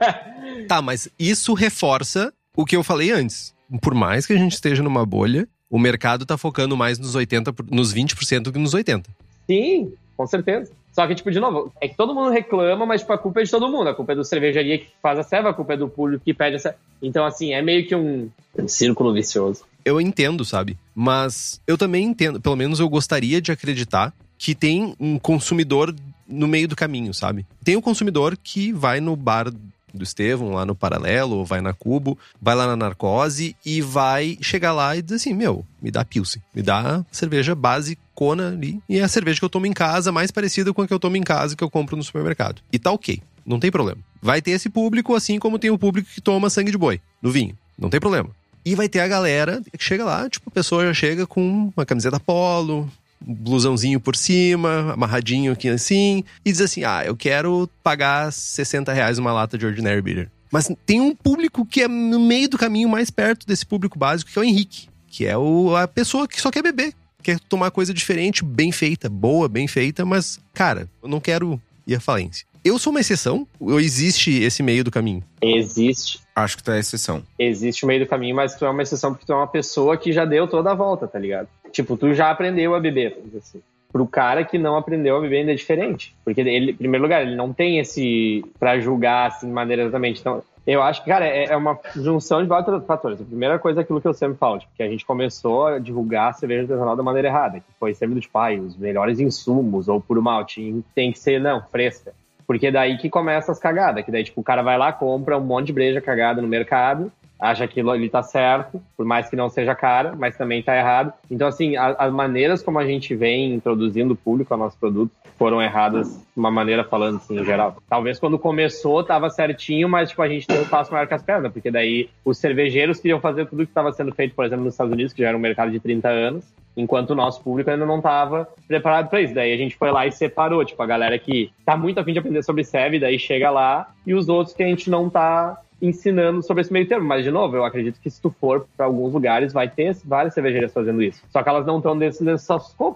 tá, mas isso reforça o que eu falei antes. Por mais que a gente esteja numa bolha, o mercado tá focando mais nos 80, nos 20% do que nos 80%.
Sim, com certeza. Só que, tipo, de novo, é que todo mundo reclama, mas, tipo, a culpa é de todo mundo. A culpa é do cervejaria que faz a serva, a culpa é do público que pede a serva. Então, assim, é meio que um, um círculo vicioso.
Eu entendo, sabe? Mas eu também entendo, pelo menos eu gostaria de acreditar que tem um consumidor no meio do caminho, sabe? Tem o um consumidor que vai no bar do Estevão, lá no Paralelo, vai na Cubo, vai lá na Narcose e vai chegar lá e dizer assim: Meu, me dá Pilsen, me dá cerveja basicona ali. E é a cerveja que eu tomo em casa, mais parecida com a que eu tomo em casa que eu compro no supermercado. E tá ok, não tem problema. Vai ter esse público, assim como tem o público que toma sangue de boi no vinho, não tem problema. E vai ter a galera que chega lá, tipo, a pessoa já chega com uma camiseta polo, blusãozinho por cima, amarradinho aqui assim, e diz assim: ah, eu quero pagar 60 reais uma lata de Ordinary Beer. Mas tem um público que é no meio do caminho mais perto desse público básico, que é o Henrique, que é o, a pessoa que só quer beber, quer tomar coisa diferente, bem feita, boa, bem feita, mas, cara, eu não quero ir à falência. Eu sou uma exceção? Ou existe esse meio do caminho?
Existe.
Acho que tu é exceção.
Existe o meio do caminho, mas tu é uma exceção porque tu é uma pessoa que já deu toda a volta, tá ligado? Tipo, tu já aprendeu a beber, assim. Pro cara que não aprendeu a beber ainda é diferente. Porque ele, em primeiro lugar, ele não tem esse. para julgar, assim, exatamente. Então, eu acho que, cara, é, é uma junção de vários fatores. A primeira coisa é aquilo que eu sempre falo, tipo, que a gente começou a divulgar a cerveja artesanal da maneira errada, que foi sempre do tipo, ah, os melhores insumos, ou puro malte, tem que ser, não, fresca. Porque daí que começa as cagadas, que daí, tipo, o cara vai lá, compra um monte de breja cagada no mercado, acha que ele tá certo, por mais que não seja cara, mas também tá errado. Então, assim, a, as maneiras como a gente vem introduzindo o público ao nosso produto foram erradas de uma maneira falando assim, em geral. Talvez quando começou tava certinho, mas tipo, a gente deu um passo maior que as pernas, porque daí os cervejeiros queriam fazer tudo que estava sendo feito, por exemplo, nos Estados Unidos, que já era um mercado de 30 anos, enquanto o nosso público ainda não estava preparado para isso. Daí a gente foi lá e separou, tipo, a galera que tá muito afim de aprender sobre SEV, daí chega lá, e os outros que a gente não tá ensinando sobre esse meio termo. Mas, de novo, eu acredito que se tu for para alguns lugares, vai ter várias cervejarias fazendo isso. Só que elas não estão dentro desse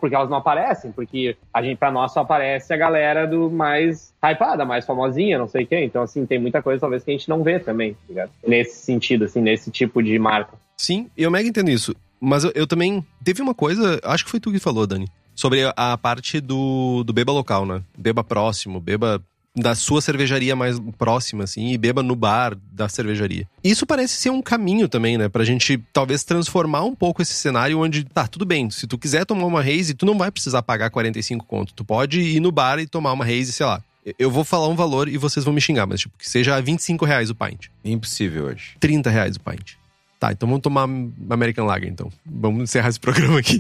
porque elas não aparecem, porque a gente, para nós, só aparece a galera do mais hypada, mais famosinha, não sei o quê. Então, assim, tem muita coisa, talvez, que a gente não vê também, tá ligado? Nesse sentido, assim, nesse tipo de marca.
Sim, eu mega entendo isso. Mas eu, eu também. Teve uma coisa, acho que foi tu que falou, Dani. Sobre a parte do, do beba local, né? Beba próximo, beba da sua cervejaria mais próxima, assim, e beba no bar da cervejaria. Isso parece ser um caminho também, né? Pra gente talvez transformar um pouco esse cenário onde, tá, tudo bem, se tu quiser tomar uma Haze, tu não vai precisar pagar 45 conto. Tu pode ir no bar e tomar uma Haze, sei lá. Eu vou falar um valor e vocês vão me xingar, mas tipo, que seja 25 reais o pint.
Impossível hoje.
30 reais o pint. Tá, então vamos tomar American Lager, então. Vamos encerrar esse programa aqui.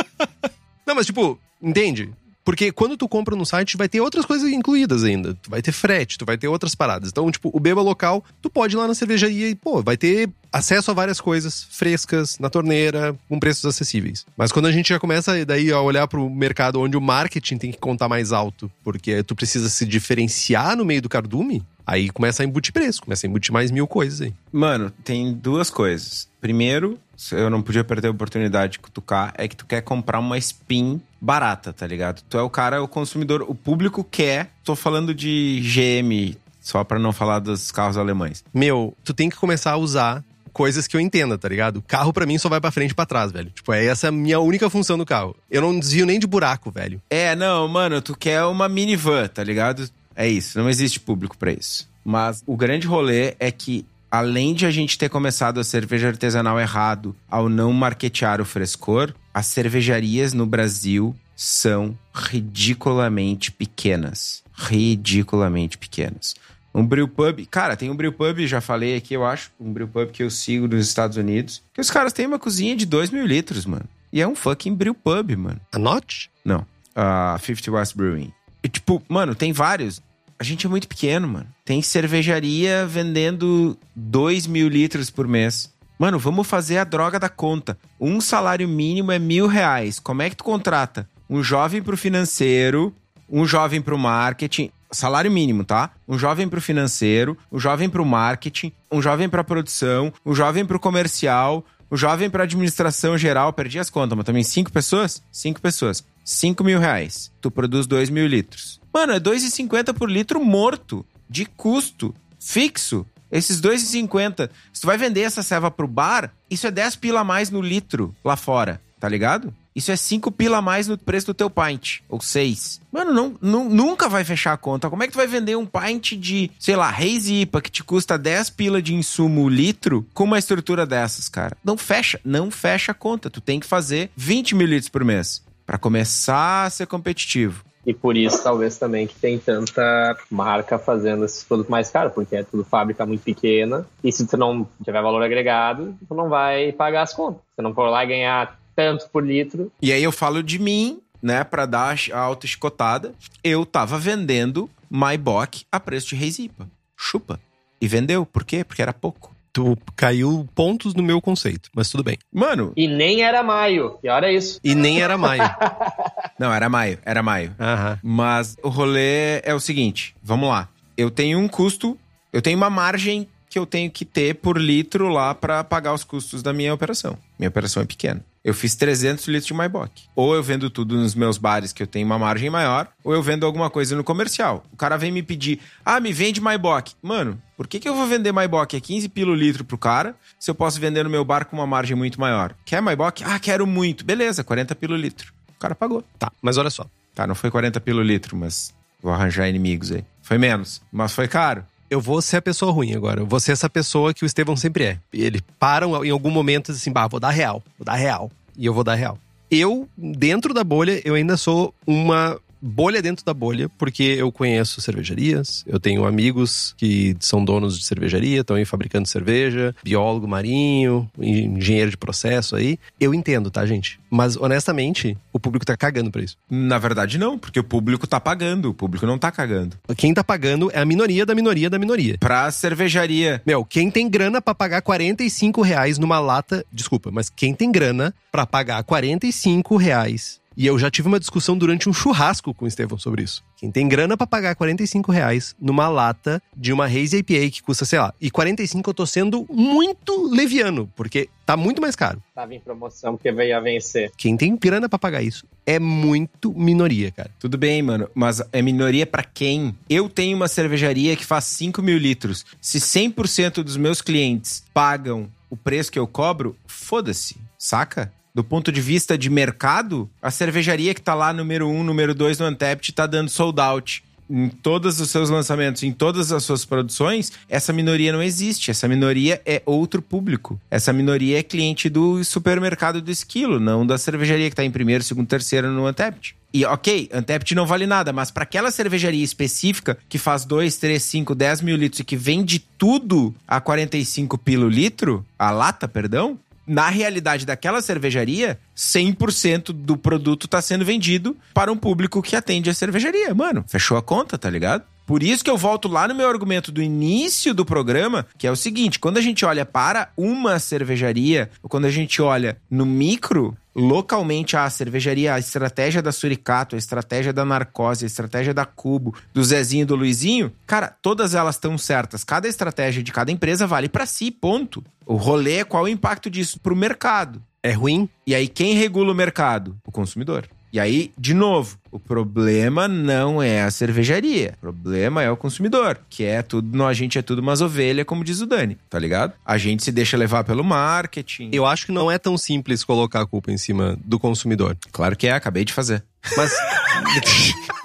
não, mas tipo, entende? Porque quando tu compra no site, vai ter outras coisas incluídas ainda. Tu vai ter frete, tu vai ter outras paradas. Então, tipo, o beba local, tu pode ir lá na cervejaria e, pô, vai ter acesso a várias coisas frescas, na torneira, com preços acessíveis. Mas quando a gente já começa daí a olhar pro mercado onde o marketing tem que contar mais alto, porque tu precisa se diferenciar no meio do cardume, aí começa a embutir preço, começa a embutir mais mil coisas aí.
Mano, tem duas coisas. Primeiro, eu não podia perder a oportunidade de cutucar, é que tu quer comprar uma spin barata, tá ligado? Tu é o cara, o consumidor, o público quer. Tô falando de GM, só pra não falar dos carros alemães.
Meu, tu tem que começar a usar coisas que eu entenda, tá ligado? Carro para mim só vai para frente e pra trás, velho. Tipo, é essa a minha única função do carro. Eu não desvio nem de buraco, velho.
É, não, mano, tu quer uma minivan, tá ligado? É isso, não existe público para isso. Mas o grande rolê é que além de a gente ter começado a cerveja artesanal errado ao não marketear o frescor, as cervejarias no Brasil são ridiculamente pequenas. Ridiculamente pequenas. Um brewpub, cara, tem um brewpub, já falei aqui, eu acho, um brewpub que eu sigo nos Estados Unidos, que os caras têm uma cozinha de 2 mil litros, mano. E é um fucking brewpub, mano.
A Notch?
Não. A 50 West Brewing. E, tipo, mano, tem vários. A gente é muito pequeno, mano. Tem cervejaria vendendo 2 mil litros por mês. Mano, vamos fazer a droga da conta. Um salário mínimo é mil reais. Como é que tu contrata? Um jovem pro financeiro, um jovem pro marketing. Salário mínimo, tá? Um jovem pro financeiro, um jovem pro marketing, um jovem pra produção, um jovem pro comercial, um jovem pra administração geral. Perdi as contas, mas também cinco pessoas? Cinco pessoas. Cinco mil reais. Tu produz dois mil litros. Mano, é 2,50 por litro morto, de custo, fixo. Esses 2,50. Se tu vai vender essa ceva pro bar, isso é 10 pila a mais no litro lá fora, tá ligado? Isso é 5 pila a mais no preço do teu pint. Ou 6. Mano, não, não, nunca vai fechar a conta. Como é que tu vai vender um pint de, sei lá, Reis IPA que te custa 10 pila de insumo litro com uma estrutura dessas, cara? Não fecha. Não fecha a conta. Tu tem que fazer 20 mil litros por mês para começar a ser competitivo.
E por isso, talvez também que tem tanta marca fazendo esses produtos mais caros, porque é tudo fábrica muito pequena. E se tu não tiver valor agregado, tu não vai pagar as contas. Se não for lá ganhar tanto por litro.
E aí eu falo de mim, né, para dar a alta escotada. Eu tava vendendo MyBock a preço de Reisipa. Chupa. E vendeu. Por quê? Porque era pouco.
Tu caiu pontos no meu conceito, mas tudo bem.
Mano.
E nem era maio. E olha isso.
E nem era maio.
Não, era maio. Era maio.
Aham.
Mas o rolê é o seguinte: vamos lá. Eu tenho um custo, eu tenho uma margem que eu tenho que ter por litro lá para pagar os custos da minha operação. Minha operação é pequena. Eu fiz 300 litros de MyBock. Ou eu vendo tudo nos meus bares que eu tenho uma margem maior, ou eu vendo alguma coisa no comercial. O cara vem me pedir, ah, me vende MyBock. Mano, por que, que eu vou vender MyBock a 15 pilo litro pro cara se eu posso vender no meu bar com uma margem muito maior? Quer MyBock? Ah, quero muito. Beleza, 40 pilo litro. O cara pagou.
Tá, mas olha só.
Tá, não foi 40 pilo litro, mas vou arranjar inimigos aí. Foi menos, mas foi caro.
Eu vou ser a pessoa ruim agora. Eu vou ser essa pessoa que o Estevão sempre é. Ele para em algum momento assim, bah, vou dar real, vou dar real. E eu vou dar real. Eu, dentro da bolha, eu ainda sou uma bolha dentro da bolha, porque eu conheço cervejarias, eu tenho amigos que são donos de cervejaria, estão aí fabricando cerveja, biólogo marinho, engenheiro de processo aí. Eu entendo, tá, gente? Mas, honestamente, o público tá cagando pra isso.
Na verdade, não, porque o público tá pagando, o público não tá cagando.
Quem tá pagando é a minoria da minoria da minoria.
Pra cervejaria.
Meu, quem tem grana pra pagar 45 reais numa lata. Desculpa, mas quem tem grana pra pagar 45 reais e eu já tive uma discussão durante um churrasco com o Estevão sobre isso. Quem tem grana para pagar 45 reais numa lata de uma Haze IPA que custa, sei lá, e 45 eu tô sendo muito leviano, porque tá muito mais caro.
Tava em promoção porque veio a vencer.
Quem tem grana para pagar isso é muito minoria, cara.
Tudo bem, mano, mas é minoria para quem? Eu tenho uma cervejaria que faz 5 mil litros. Se 100% dos meus clientes pagam o preço que eu cobro, foda-se, saca? Do ponto de vista de mercado, a cervejaria que tá lá número 1, um, número 2 no Antept tá dando sold out em todos os seus lançamentos, em todas as suas produções, essa minoria não existe. Essa minoria é outro público. Essa minoria é cliente do supermercado do esquilo, não da cervejaria que tá em primeiro, segundo, terceiro no Antept. E ok, Antept não vale nada, mas para aquela cervejaria específica que faz 2, 3, 5, 10 mil litros e que vende tudo a 45 pilo litro, a lata, perdão, na realidade daquela cervejaria, 100% do produto está sendo vendido para um público que atende a cervejaria. Mano, fechou a conta, tá ligado? Por isso que eu volto lá no meu argumento do início do programa, que é o seguinte: quando a gente olha para uma cervejaria, ou quando a gente olha no micro, localmente a cervejaria, a estratégia da Suricato, a estratégia da Narcose, a estratégia da Cubo, do Zezinho e do Luizinho, cara, todas elas estão certas. Cada estratégia de cada empresa vale para si, ponto. O rolê é qual é o impacto disso pro mercado.
É ruim?
E aí quem regula o mercado? O consumidor. E aí, de novo, o problema não é a cervejaria. O problema é o consumidor, que é tudo, a gente é tudo umas ovelhas, como diz o Dani, tá ligado? A gente se deixa levar pelo marketing.
Eu acho que não é tão simples colocar a culpa em cima do consumidor.
Claro que é, acabei de fazer.
Mas.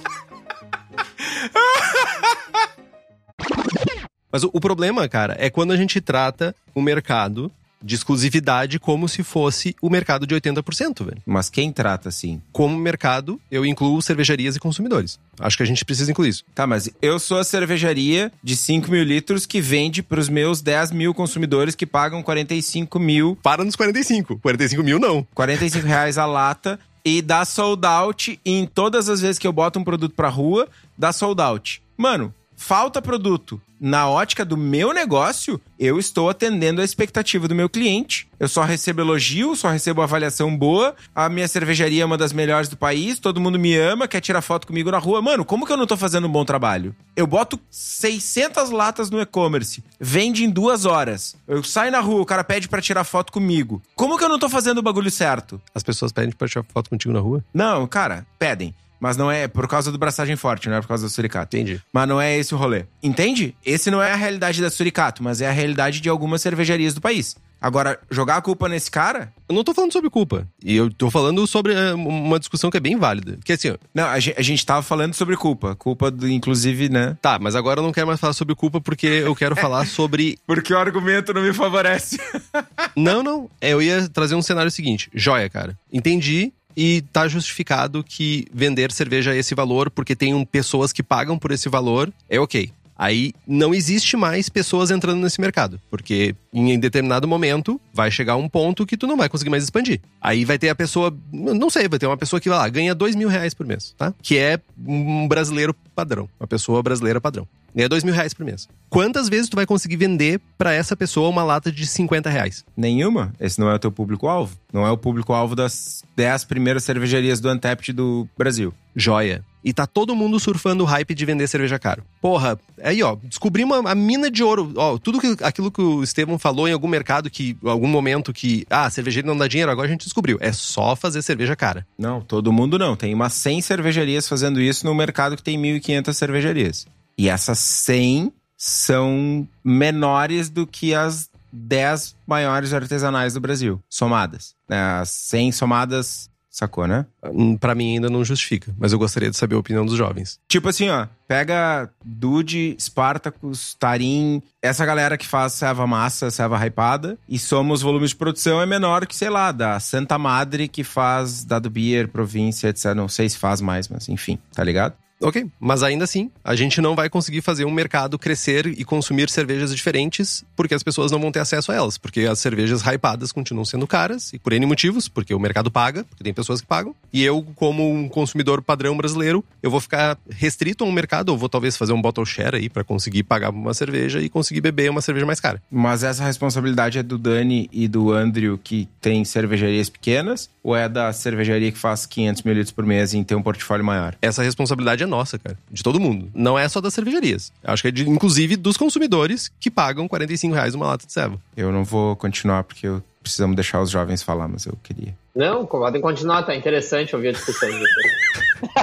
Mas o, o problema, cara, é quando a gente trata o mercado de exclusividade como se fosse o mercado de 80%, velho.
Mas quem trata assim?
Como mercado, eu incluo cervejarias e consumidores. Acho que a gente precisa incluir isso.
Tá, mas eu sou a cervejaria de 5 mil litros que vende pros meus 10 mil consumidores que pagam 45 mil.
Para nos 45. 45 mil não.
45 reais a lata e dá sold out em todas as vezes que eu boto um produto pra rua, dá sold out. Mano, falta produto. Na ótica do meu negócio, eu estou atendendo a expectativa do meu cliente. Eu só recebo elogio, só recebo avaliação boa. A minha cervejaria é uma das melhores do país, todo mundo me ama, quer tirar foto comigo na rua. Mano, como que eu não tô fazendo um bom trabalho? Eu boto 600 latas no e-commerce, vende em duas horas. Eu saio na rua, o cara pede para tirar foto comigo. Como que eu não tô fazendo o bagulho certo?
As pessoas pedem pra tirar foto contigo na rua?
Não, cara, pedem. Mas não é por causa do braçagem forte, não é por causa do suricato.
Entendi.
Mas não é esse o rolê. Entende? Esse não é a realidade da suricato, mas é a realidade de algumas cervejarias do país. Agora, jogar a culpa nesse cara?
Eu não tô falando sobre culpa. E eu tô falando sobre é, uma discussão que é bem válida. Porque assim, ó,
Não, a gente, a gente tava falando sobre culpa. Culpa, do, inclusive, né?
tá, mas agora eu não quero mais falar sobre culpa porque eu quero falar sobre.
Porque o argumento não me favorece.
Não, não. É, Eu ia trazer um cenário seguinte: joia, cara. Entendi. E tá justificado que vender cerveja a esse valor, porque tem pessoas que pagam por esse valor, é ok. Aí não existe mais pessoas entrando nesse mercado, porque em determinado momento vai chegar um ponto que tu não vai conseguir mais expandir. Aí vai ter a pessoa, não sei, vai ter uma pessoa que vai lá, ganha dois mil reais por mês, tá? Que é um brasileiro padrão, uma pessoa brasileira padrão. Ganha dois mil reais por mês. Quantas vezes tu vai conseguir vender pra essa pessoa uma lata de 50 reais?
Nenhuma. Esse não é o teu público-alvo. Não é o público-alvo das 10 primeiras cervejarias do Antept do Brasil.
Joia. E tá todo mundo surfando o hype de vender cerveja caro. Porra, aí ó, descobri uma a mina de ouro. Ó, tudo que, aquilo que o Estevam falou em algum mercado que, algum momento que, ah, cervejeiro não dá dinheiro, agora a gente descobriu. É só fazer cerveja cara.
Não, todo mundo não. Tem umas 100 cervejarias fazendo isso no mercado que tem 1.500 cervejarias. E essas 100 são menores do que as 10 maiores artesanais do Brasil, somadas. Né, As 100 somadas, sacou, né?
Hum, Pra mim ainda não justifica, mas eu gostaria de saber a opinião dos jovens.
Tipo assim, ó, pega Dude, Spartacus, Tarim, essa galera que faz serva massa, serva hypada, e somos volumes de produção é menor que, sei lá, da Santa Madre que faz Dado Beer, província, etc. Não sei se faz mais, mas enfim, tá ligado?
Ok, mas ainda assim, a gente não vai conseguir fazer um mercado crescer e consumir cervejas diferentes porque as pessoas não vão ter acesso a elas. Porque as cervejas hypadas continuam sendo caras, e por N motivos, porque o mercado paga, porque tem pessoas que pagam. E eu, como um consumidor padrão brasileiro, eu vou ficar restrito a um mercado, ou vou talvez fazer um bottle share aí para conseguir pagar uma cerveja e conseguir beber uma cerveja mais cara.
Mas essa responsabilidade é do Dani e do Andrew, que tem cervejarias pequenas, ou é da cervejaria que faz 500 mil litros por mês e tem um portfólio maior?
Essa responsabilidade é nossa, cara. De todo mundo. Não é só das cervejarias. Acho que é de, inclusive dos consumidores que pagam 45 reais uma lata de serva.
Eu não vou continuar porque eu- precisamos deixar os jovens falar, mas eu queria.
Não, podem continuar, tá interessante ouvir a discussão de vocês.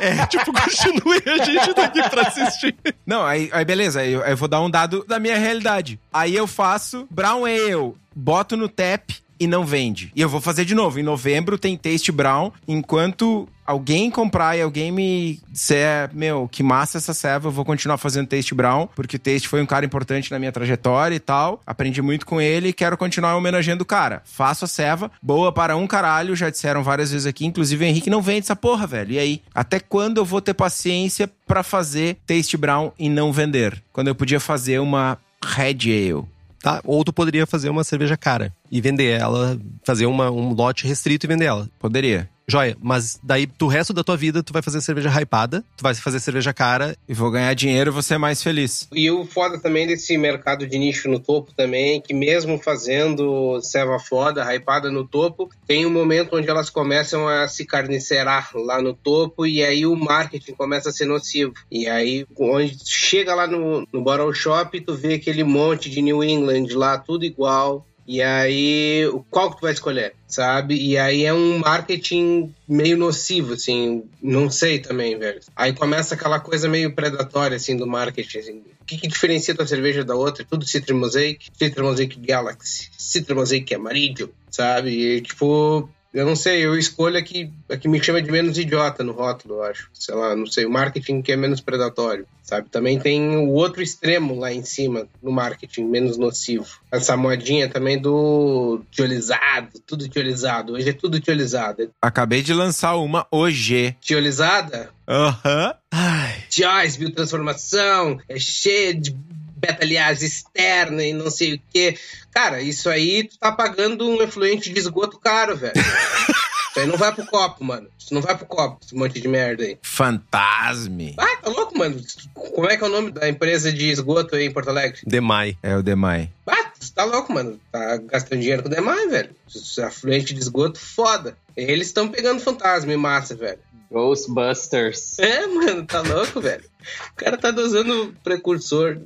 É, tipo, continue, a gente tá aqui pra assistir.
Não, aí, aí beleza, aí eu, aí eu vou dar um dado da minha realidade. Aí eu faço Brown Ale, boto no tap e não vende. E eu vou fazer de novo. Em novembro tem Taste Brown. Enquanto alguém comprar e alguém me disser, meu, que massa essa serva, eu vou continuar fazendo Taste Brown, porque o Taste foi um cara importante na minha trajetória e tal. Aprendi muito com ele e quero continuar homenageando o cara. Faço a serva, boa para um caralho, já disseram várias vezes aqui, inclusive o Henrique não vende essa porra, velho. E aí, até quando eu vou ter paciência pra fazer Taste Brown e não vender? Quando eu podia fazer uma Red Ale.
Tá? Ou tu poderia fazer uma cerveja cara e vender ela, fazer uma, um lote restrito e vender ela.
Poderia.
Joia, mas daí do resto da tua vida tu vai fazer cerveja hypada, tu vai fazer cerveja cara.
E vou ganhar dinheiro e vou ser mais feliz.
E o foda também desse mercado de nicho no topo também, que mesmo fazendo serva foda, hypada no topo, tem um momento onde elas começam a se carnicerar lá no topo e aí o marketing começa a ser nocivo. E aí, onde chega lá no, no Bottle Shop, tu vê aquele monte de New England lá, tudo igual, e aí, qual que tu vai escolher, sabe? E aí é um marketing meio nocivo, assim, não sei também, velho. Aí começa aquela coisa meio predatória, assim, do marketing, assim. O que, que diferencia tua cerveja da outra? Tudo Citra Mosaic, Citra Mosaic Galaxy, Citra Mosaic Amarillo, sabe? E, tipo, eu não sei, eu escolho a que, a que me chama de menos idiota no rótulo, eu acho. Sei lá, não sei, o marketing que é menos predatório, sabe? Também tem o outro extremo lá em cima, no marketing, menos nocivo. Essa modinha também do tiolizado, tudo tiolizado. Hoje é tudo tiolizado.
Acabei de lançar uma hoje.
Tiolizada?
Aham.
Ai,
Tiós, biotransformação, é cheio de beta, aliás, externa e não sei o quê. Cara, isso aí tu tá pagando um efluente de esgoto caro, velho. Isso aí não vai pro copo, mano. Isso não vai pro copo, esse monte de merda aí.
Fantasme.
Ah, tá louco, mano? Como é que é o nome da empresa de esgoto aí em Porto Alegre?
demais.
É o Demai.
Ah, tu tá louco, mano. Tá gastando dinheiro com demais, velho. Isso é Afluente de esgoto, foda. Eles estão pegando fantasma em massa, velho.
Ghostbusters.
É, mano, tá louco, velho. O cara tá dosando precursor.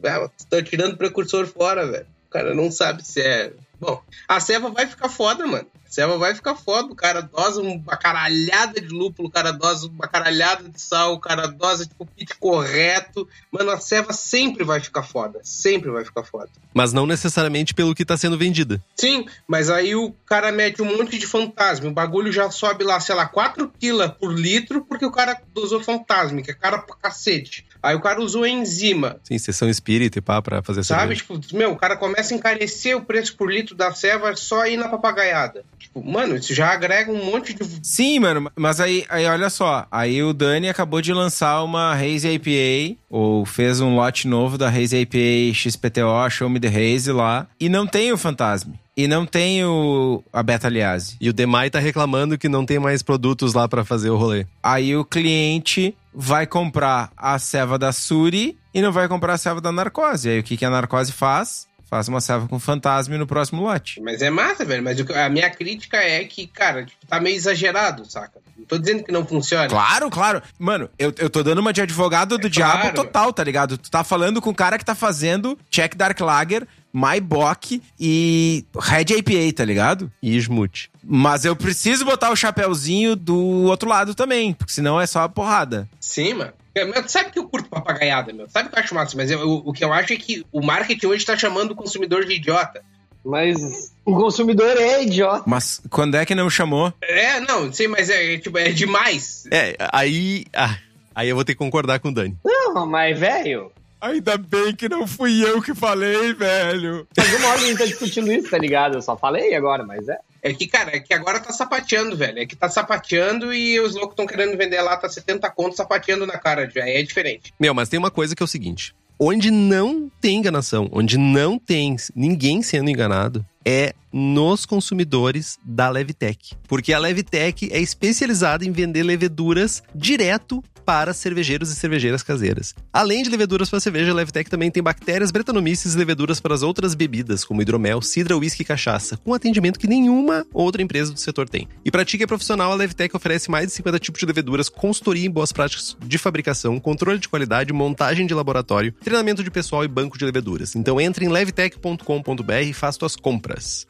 Tá tirando precursor fora, velho. O cara não sabe se é. Bom, a ceva vai ficar foda, mano. A ceva vai ficar foda. O cara dosa uma caralhada de lúpulo, o cara dosa uma caralhada de sal, o cara dosa tipo o pitch correto. Mano, a ceva sempre vai ficar foda. Sempre vai ficar foda.
Mas não necessariamente pelo que tá sendo vendida.
Sim, mas aí o cara mete um monte de fantasma. O bagulho já sobe lá, sei lá, 4 pila por litro, porque o cara dosou fantasma, que é cara pra cacete. Aí o cara usou enzima.
Sim, sessão espírita e pá, pra fazer
Sabe?
cerveja.
Tipo, meu, o cara começa a encarecer o preço por litro da ceva só ir na papagaiada. Tipo, mano, isso já agrega um monte de.
Sim, mano, mas aí, aí olha só. Aí o Dani acabou de lançar uma Haze IPA, ou fez um lote novo da Haze IPA XPTO, Show Me the Haze lá, e não tem o Fantasme. E não tem o, a Beta Aliase.
E o Demai tá reclamando que não tem mais produtos lá pra fazer o rolê.
Aí o cliente vai comprar a ceva da Suri e não vai comprar a ceva da Narcose. Aí o que, que a Narcose faz? Faz uma ceva com fantasma no próximo lote.
Mas é massa, velho. Mas a minha crítica é que, cara, tipo, tá meio exagerado, saca? Não tô dizendo que não funciona.
Claro, claro. Mano, eu, eu tô dando uma de advogado do diabo
claro.
total, tá ligado? Tu tá falando com o cara que tá fazendo Check Dark Lager, Maibach e Red IPA, tá ligado?
E Smooth.
Mas eu preciso botar o chapéuzinho do outro lado também, porque senão é só a porrada.
Sim, mano. É, meu, tu sabe que eu curto papagaiada, meu. Sabe que eu acho massa, mas eu- eu- o que eu acho é que o marketing hoje tá chamando o consumidor de idiota.
Mas o consumidor é idiota.
Mas quando é que não chamou?
É, não, sei, mas é, é, tipo, é demais.
É, aí. ah, aí eu vou ter que concordar com o Dani.
Não, mas, velho.
Ainda bem que não fui eu que falei, velho.
Mas uma hora a gente tá discutindo isso, tá ligado? Eu só falei agora, mas é.
É que, cara, é que agora tá sapateando, velho. É que tá sapateando e os loucos estão querendo vender lá, tá 70 contos sapateando na cara, já é diferente.
Meu, mas tem uma coisa que é o seguinte: onde não tem enganação, onde não tem ninguém sendo enganado, é nos consumidores da Levtech. Porque a Levtech é especializada em vender leveduras direto para cervejeiros e cervejeiras caseiras. Além de leveduras para cerveja, a Levtech também tem bactérias, bretanomices e leveduras para as outras bebidas, como hidromel, cidra, uísque e cachaça, com atendimento que nenhuma outra empresa do setor tem. E para ti que é profissional, a Levtech oferece mais de 50 tipos de leveduras, consultoria em boas práticas de fabricação, controle de qualidade, montagem de laboratório, treinamento de pessoal e banco de leveduras. Então entre em levtech.com.br e faça tuas compras.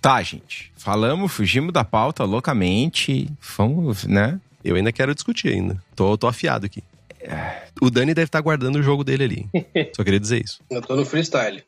Tá, gente. Falamos, fugimos da pauta loucamente. Fomos, né?
Eu ainda quero discutir ainda. Tô, tô afiado aqui. O Dani deve estar guardando o jogo dele ali. Só queria dizer isso.
Eu tô no freestyle.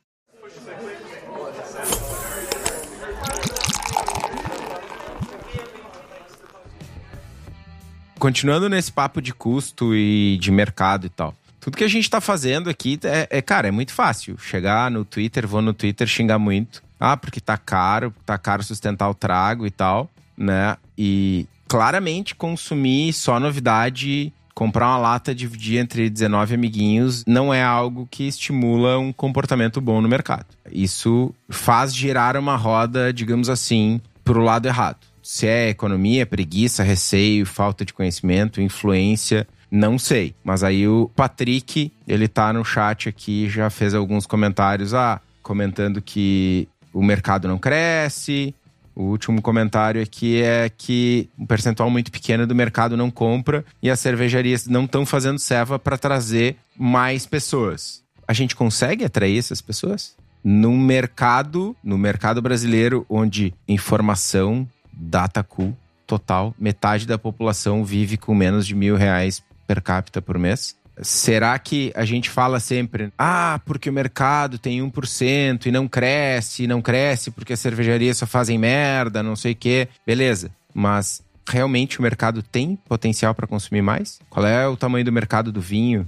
Continuando nesse papo de custo e de mercado e tal. Tudo que a gente tá fazendo aqui é, é, cara, é muito fácil. Chegar no Twitter, vou no Twitter xingar muito. Ah, porque tá caro, tá caro sustentar o trago e tal, né? E claramente consumir só novidade comprar uma lata, dividir entre 19 amiguinhos, não é algo que estimula um comportamento bom no mercado. Isso faz girar uma roda, digamos assim, para o lado errado. Se é economia, preguiça, receio, falta de conhecimento, influência, não sei. Mas aí o Patrick, ele tá no chat aqui, já fez alguns comentários, ah, comentando que o mercado não cresce, o último comentário aqui é que um percentual muito pequeno do mercado não compra e as cervejarias não estão fazendo serva para trazer mais pessoas. A gente consegue atrair essas pessoas? No mercado, no mercado brasileiro, onde informação, data cool, total, metade da população vive com menos de mil reais per capita por mês. Será que a gente fala sempre, ah, porque o mercado tem 1% e não cresce, não cresce porque as cervejarias só fazem merda, não sei o quê. Beleza, mas realmente o mercado tem potencial para consumir mais? Qual é o tamanho do mercado do vinho?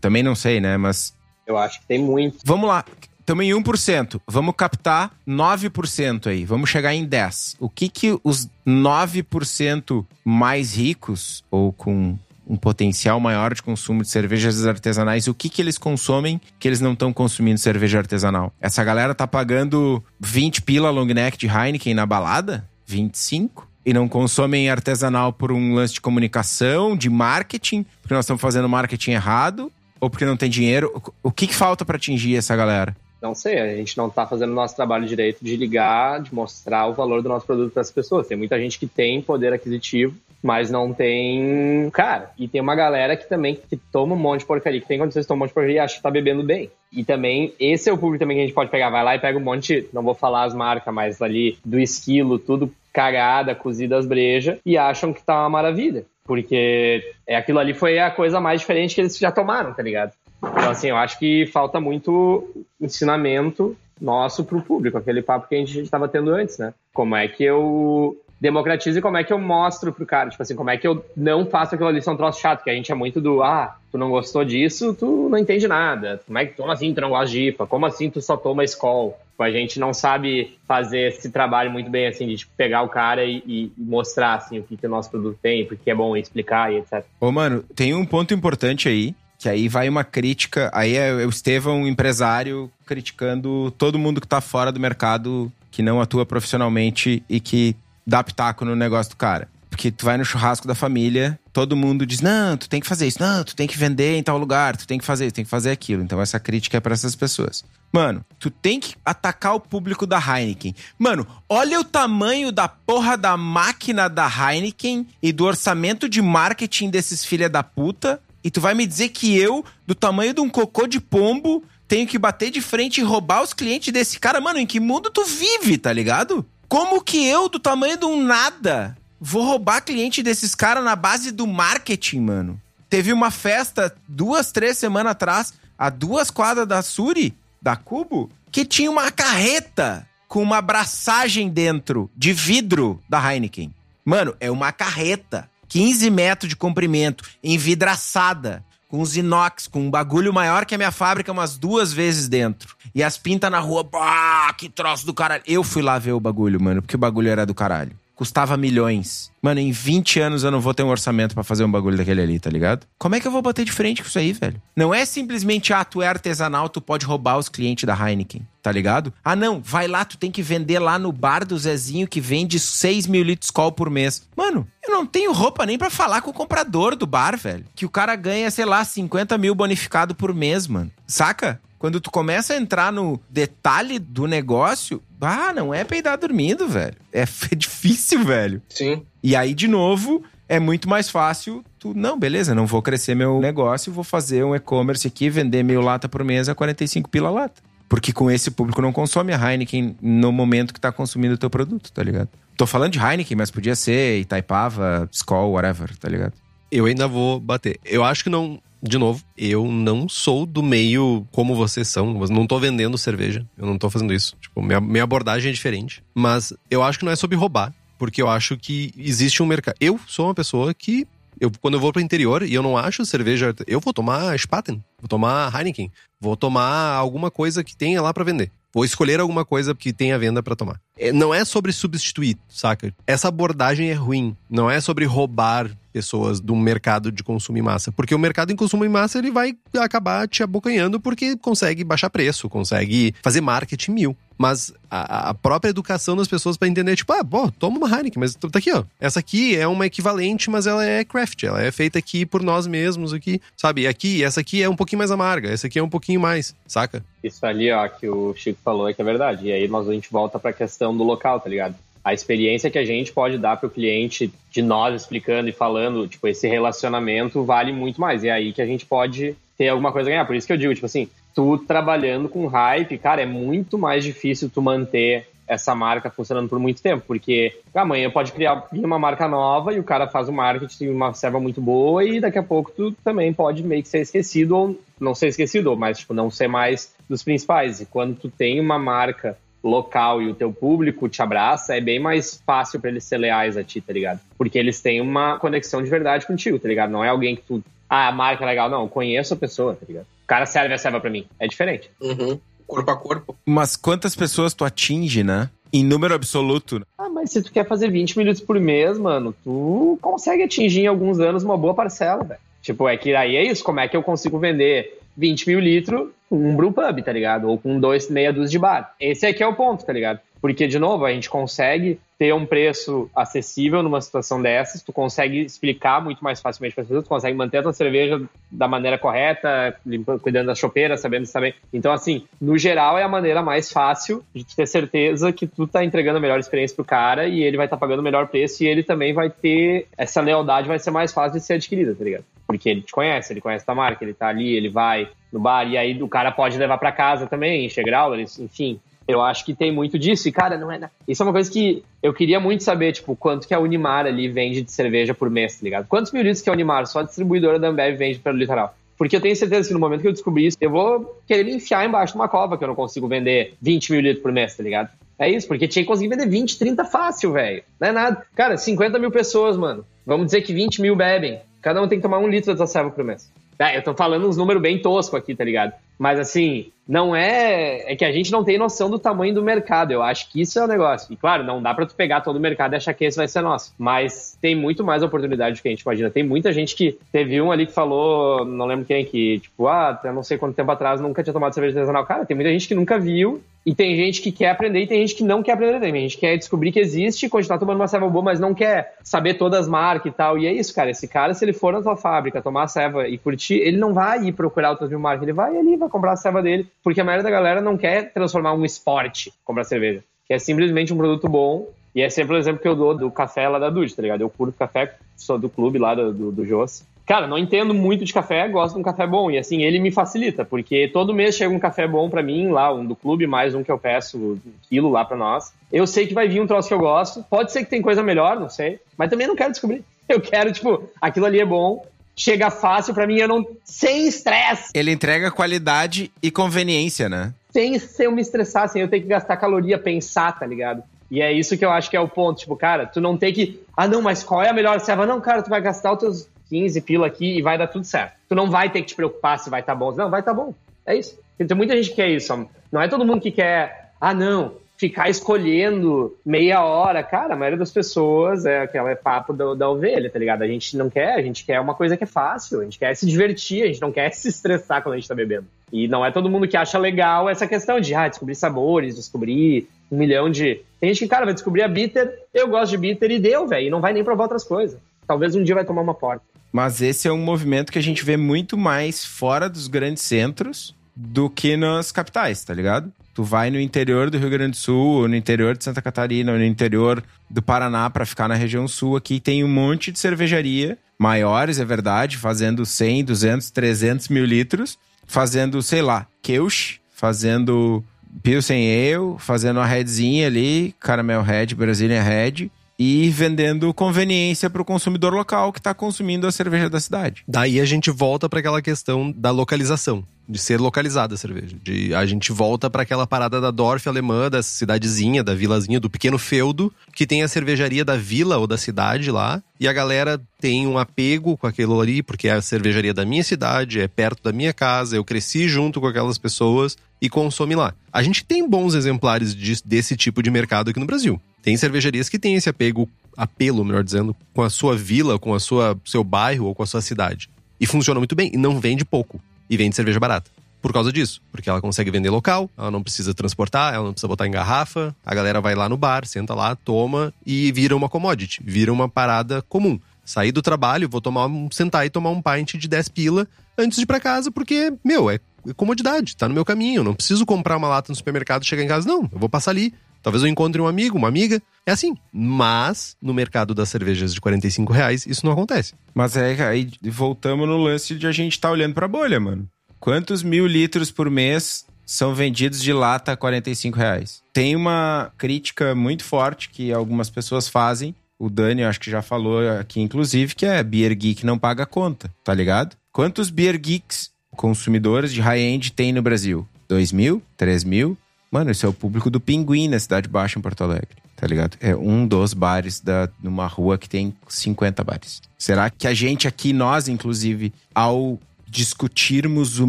Também não sei, né? Mas.
Eu acho que tem muito.
Vamos lá. Estamos em 1%. Vamos captar 9% aí. Vamos chegar em 10%. O que, que os 9% mais ricos, ou com um potencial maior de consumo de cervejas artesanais, o que, que eles consomem que eles não estão consumindo cerveja artesanal? Essa galera tá pagando 20 pila long neck de Heineken na balada? 25? E não consomem artesanal por um lance de comunicação, de marketing, porque nós estamos fazendo marketing errado, ou porque não tem dinheiro. O que, que falta para atingir essa galera?
Não sei, a gente não está fazendo o nosso trabalho direito de ligar, de mostrar o valor do nosso produto para as pessoas. Tem muita gente que tem poder aquisitivo, mas não tem. Cara, e tem uma galera que também que toma um monte de porcaria, que tem condições de tomar um monte de porcaria e acha que tá bebendo bem. E também, esse é o público também que a gente pode pegar. Vai lá e pega um monte, não vou falar as marcas, mas ali do esquilo, tudo cagada, cozida as brejas, e acham que tá uma maravilha. Porque é, aquilo ali foi a coisa mais diferente que eles já tomaram, tá ligado? Então, assim, eu acho que falta muito ensinamento nosso pro público, aquele papo que a gente estava tendo antes, né? Como é que eu democratizo e como é que eu mostro pro cara, tipo assim, como é que eu não faço aquilo ali ser um troço chato, que a gente é muito do, ah, tu não gostou disso, tu não entende nada. Como é que, como assim tu não gosta de IPA? Como assim tu só toma Skol? Tipo, a gente não sabe fazer esse trabalho muito bem, assim, de tipo, pegar o cara e, e mostrar, assim, o que, que o nosso produto tem, porque é bom explicar e etc.
Ô, mano, tem um ponto importante aí, que aí vai uma crítica, aí é o Estevão, um empresário, criticando todo mundo que tá fora do mercado, que não atua profissionalmente e que dá pitaco no negócio do cara. Porque tu vai no churrasco da família, todo mundo diz: não, tu tem que fazer isso, não, tu tem que vender em tal lugar, tu tem que fazer isso, tem que fazer aquilo. Então essa crítica é para essas pessoas. Mano, tu tem que atacar o público da Heineken. Mano, olha o tamanho da porra da máquina da Heineken e do orçamento de marketing desses filha da puta. E tu vai me dizer que eu, do tamanho de um cocô de pombo, tenho que bater de frente e roubar os clientes desse cara? Mano, em que mundo tu vive, tá ligado? Como que eu, do tamanho de um nada, vou roubar cliente desses caras na base do marketing, mano? Teve uma festa duas, três semanas atrás, a duas quadras da Suri, da Cubo, que tinha uma carreta com uma abraçagem dentro de vidro da Heineken. Mano, é uma carreta. 15 metros de comprimento, envidraçada com os inox, com um bagulho maior que a minha fábrica umas duas vezes dentro. E as pintas na rua, bah, que troço do caralho. Eu fui lá ver o bagulho, mano, porque o bagulho era do caralho. Custava milhões. Mano, em 20 anos eu não vou ter um orçamento para fazer um bagulho daquele ali, tá ligado? Como é que eu vou bater de frente com isso aí, velho? Não é simplesmente, ah, tu é artesanal, tu pode roubar os clientes da Heineken, tá ligado? Ah, não, vai lá, tu tem que vender lá no bar do Zezinho que vende 6 mil litros de Skol por mês. Mano, eu não tenho roupa nem para falar com o comprador do bar, velho. Que o cara ganha, sei lá, 50 mil bonificado por mês, mano. Saca? Quando tu começa a entrar no detalhe do negócio, ah, não é peidar dormindo, velho. É, é difícil, velho.
Sim.
E aí, de novo, é muito mais fácil tu, não, beleza, não vou crescer meu negócio, vou fazer um e-commerce aqui, vender mil lata por mês a 45 pila lata. Porque com esse público não consome a Heineken no momento que tá consumindo o teu produto, tá ligado? Tô falando de Heineken, mas podia ser Itaipava, Skol, whatever, tá ligado?
Eu ainda vou bater. Eu acho que não de novo, eu não sou do meio como vocês são. Não tô vendendo cerveja. Eu não tô fazendo isso. Tipo, minha, minha abordagem é diferente. Mas eu acho que não é sobre roubar. Porque eu acho que existe um mercado. Eu sou uma pessoa que. Eu, quando eu vou pro interior e eu não acho cerveja. Eu vou tomar Spaten. Vou tomar Heineken. Vou tomar alguma coisa que tenha lá para vender. Vou escolher alguma coisa que tenha venda para tomar. É, não é sobre substituir, saca? Essa abordagem é ruim. Não é sobre roubar pessoas do mercado de consumo em massa. Porque o mercado em consumo em massa ele vai acabar te abocanhando porque consegue baixar preço, consegue fazer marketing mil. Mas a, a própria educação das pessoas para entender, tipo, ah, bom, toma uma Heineken, mas tá aqui, ó. Essa aqui é uma equivalente, mas ela é craft, ela é feita aqui por nós mesmos aqui, sabe? Aqui, essa aqui é um pouquinho mais amarga, essa aqui é um pouquinho mais, saca?
Isso ali, ó, que o Chico falou é que é verdade. E aí nós a gente volta pra questão do local, tá ligado? a experiência que a gente pode dar para o cliente de nós explicando e falando, tipo, esse relacionamento vale muito mais. E é aí que a gente pode ter alguma coisa a ganhar. Por isso que eu digo, tipo assim, tu trabalhando com hype, cara, é muito mais difícil tu manter essa marca funcionando por muito tempo, porque amanhã pode criar uma marca nova e o cara faz o marketing uma serva muito boa e daqui a pouco tu também pode meio que ser esquecido ou não ser esquecido, mas tipo não ser mais dos principais. E quando tu tem uma marca local e o teu público te abraça, é bem mais fácil para eles ser leais a ti, tá ligado? Porque eles têm uma conexão de verdade contigo, tá ligado? Não é alguém que tu, ah, a marca é legal, não, conheço a pessoa, tá ligado? O cara serve a serva para mim, é diferente.
Uhum. Corpo a corpo.
Mas quantas pessoas tu atinge, né? Em número absoluto.
Ah, mas se tu quer fazer 20 minutos por mês, mano, tu consegue atingir em alguns anos uma boa parcela, velho. Tipo, é que aí é isso, como é que eu consigo vender 20 mil litros com um brew pub, tá ligado? Ou com dois, meia dúzia de bar. Esse aqui é o ponto, tá ligado? Porque, de novo, a gente consegue ter um preço acessível numa situação dessas, tu consegue explicar muito mais facilmente para as pessoas, tu consegue manter a tua cerveja da maneira correta, limpando, cuidando da chopeira, sabendo também. Então, assim, no geral, é a maneira mais fácil de ter certeza que tu tá entregando a melhor experiência pro cara e ele vai estar tá pagando o melhor preço e ele também vai ter essa lealdade, vai ser mais fácil de ser adquirida, tá ligado? Porque ele te conhece, ele conhece a marca, ele tá ali, ele vai no bar, e aí o cara pode levar para casa também, encher grau, enfim. Eu acho que tem muito disso. E, cara, não é. Isso é uma coisa que eu queria muito saber, tipo, quanto que a Unimar ali vende de cerveja por mês, tá ligado? Quantos mil litros que a Unimar, só a distribuidora da Ambev, vende pelo litoral? Porque eu tenho certeza que no momento que eu descobrir isso, eu vou querer me enfiar embaixo de uma cova que eu não consigo vender 20 mil litros por mês, tá ligado? É isso, porque tinha que conseguir vender 20, 30 fácil, velho. Não é nada. Cara, 50 mil pessoas, mano. Vamos dizer que 20 mil bebem. Cada um tem que tomar um litro da serva por mês. É, eu tô falando uns números bem toscos aqui, tá ligado? Mas assim, não é. É que a gente não tem noção do tamanho do mercado. Eu acho que isso é o negócio. E claro, não dá para tu pegar todo o mercado e achar que esse vai ser nosso. Mas tem muito mais oportunidade do que a gente imagina. Tem muita gente que. Teve um ali que falou, não lembro quem, que, tipo, ah, não sei quanto tempo atrás nunca tinha tomado cerveja artesanal. Cara, tem muita gente que nunca viu. E tem gente que quer aprender e tem gente que não quer aprender também. Tem gente que quer descobrir que existe, continuar tomando uma serva boa, mas não quer saber todas as marcas e tal. E é isso, cara. Esse cara, se ele for na tua fábrica tomar a serva e curtir, ele não vai ir procurar outras mil marcas. Ele vai ali, vai comprar a serva dele porque a maioria da galera não quer transformar um esporte comprar cerveja. Que é simplesmente um produto bom. E é sempre o exemplo que eu dou do café lá da Dude, tá ligado? Eu curto café, sou do clube lá do, do, do Joss. Cara, não entendo muito de café, gosto de um café bom. E assim, ele me facilita, porque todo mês chega um café bom para mim, lá, um do clube, mais um que eu peço, um quilo lá para nós. Eu sei que vai vir um troço que eu gosto. Pode ser que tem coisa melhor, não sei. Mas também não quero descobrir. Eu quero, tipo, aquilo ali é bom, chega fácil para mim, eu não. Sem estresse.
Ele entrega qualidade e conveniência, né?
Sem se eu me estressar, sem eu ter que gastar caloria, pensar, tá ligado? E é isso que eu acho que é o ponto. Tipo, cara, tu não tem que. Ah, não, mas qual é a melhor serva? Não, cara, tu vai gastar os teus 15 pila aqui e vai dar tudo certo. Tu não vai ter que te preocupar se vai estar tá bom. Não, vai estar tá bom. É isso. Tem muita gente que quer isso. Não é todo mundo que quer. Ah, não, ficar escolhendo meia hora. Cara, a maioria das pessoas é aquela é papo da, da, ovelha, tá ligado? A gente não quer, a gente quer uma coisa que é fácil, a gente quer se divertir, a gente não quer se estressar quando a gente tá bebendo. E não é todo mundo que acha legal essa questão de ah, descobrir sabores, descobrir um milhão de. Tem gente que, cara, vai descobrir a bitter, eu gosto de bitter e deu, velho, e não vai nem provar outras coisas. Talvez um dia vai tomar uma porta.
Mas esse é um movimento que a gente vê muito mais fora dos grandes centros do que nas capitais, tá ligado? Tu vai no interior do Rio Grande do Sul, no interior de Santa Catarina, no interior do Paraná para ficar na região sul. Aqui tem um monte de cervejaria, maiores, é verdade, fazendo 100, 200, 300 mil litros, fazendo, sei lá, Keush, fazendo Pilsen Ale, fazendo a Redzinha ali, Caramel Red, Brazilian Red, e vendendo conveniência para o consumidor local que está consumindo a cerveja da cidade.
Daí a gente volta para aquela questão da localização de ser localizada a cerveja. De, a gente volta para aquela parada da Dorf alemã, da cidadezinha, da vilazinha, do pequeno feudo, que tem a cervejaria da vila ou da cidade lá, e a galera tem um apego com aquilo ali, porque é a cervejaria da minha cidade, é perto da minha casa, eu cresci junto com aquelas pessoas e consome lá. A gente tem bons exemplares de, desse tipo de mercado aqui no Brasil. Tem cervejarias que têm esse apego apelo, melhor dizendo, com a sua vila, com a sua seu bairro ou com a sua cidade. E funciona muito bem e não vende pouco e vende cerveja barata. Por causa disso, porque ela consegue vender local, ela não precisa transportar, ela não precisa botar em garrafa, a galera vai lá no bar, senta lá, toma e vira uma commodity, vira uma parada comum. Sair do trabalho, vou tomar um, sentar e tomar um pint de 10 pila antes de ir pra casa, porque, meu, é comodidade, tá no meu caminho. Não preciso comprar uma lata no supermercado e chegar em casa, não. Eu vou passar ali. Talvez eu encontre um amigo, uma amiga. É assim. Mas, no mercado das cervejas de 45 reais, isso não acontece.
Mas é aí voltamos no lance de a gente tá olhando pra bolha, mano. Quantos mil litros por mês são vendidos de lata a 45 reais? Tem uma crítica muito forte que algumas pessoas fazem. O Dani, acho que já falou aqui, inclusive, que é Beer Geek não paga conta, tá ligado? Quantos Beer Geeks consumidores de high-end tem no Brasil? 2 mil? 3 mil? Mano, esse é o público do Pinguim na Cidade Baixa, em Porto Alegre. Tá ligado? É um dos bares da, numa rua que tem 50 bares. Será que a gente aqui, nós, inclusive, ao discutirmos o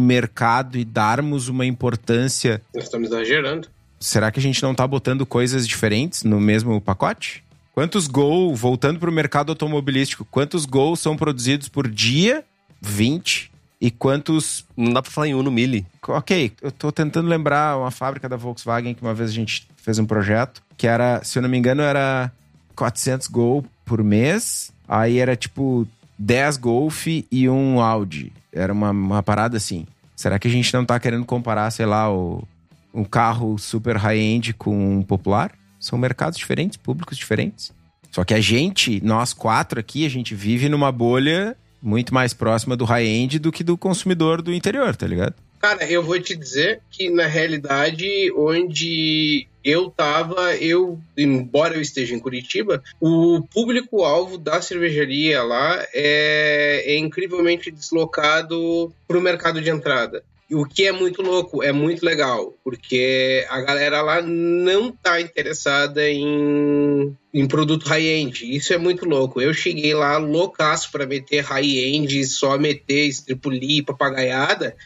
mercado e darmos uma importância.
Nós estamos exagerando.
Será que a gente não tá botando coisas diferentes no mesmo pacote? Quantos gols, voltando para o mercado automobilístico, quantos gols são produzidos por dia? 20. E quantos.
Não dá pra falar em Uno Mille.
Ok, eu tô tentando lembrar uma fábrica da Volkswagen que uma vez a gente fez um projeto, que era, se eu não me engano, era 400 Gol por mês. Aí era tipo 10 Golf e um Audi. Era uma, uma parada assim. Será que a gente não tá querendo comparar, sei lá, o, um carro super high-end com um popular? São mercados diferentes, públicos diferentes. Só que a gente, nós quatro aqui, a gente vive numa bolha muito mais próxima do high-end do que do consumidor do interior, tá ligado?
Cara, eu vou te dizer que na realidade, onde eu tava, eu, embora eu esteja em Curitiba, o público-alvo da cervejaria lá é, é incrivelmente deslocado para o mercado de entrada. O que é muito louco, é muito legal, porque a galera lá não tá interessada em, em produto high-end. Isso é muito louco. Eu cheguei lá loucaço para meter high-end, só meter estripuli, papagaiada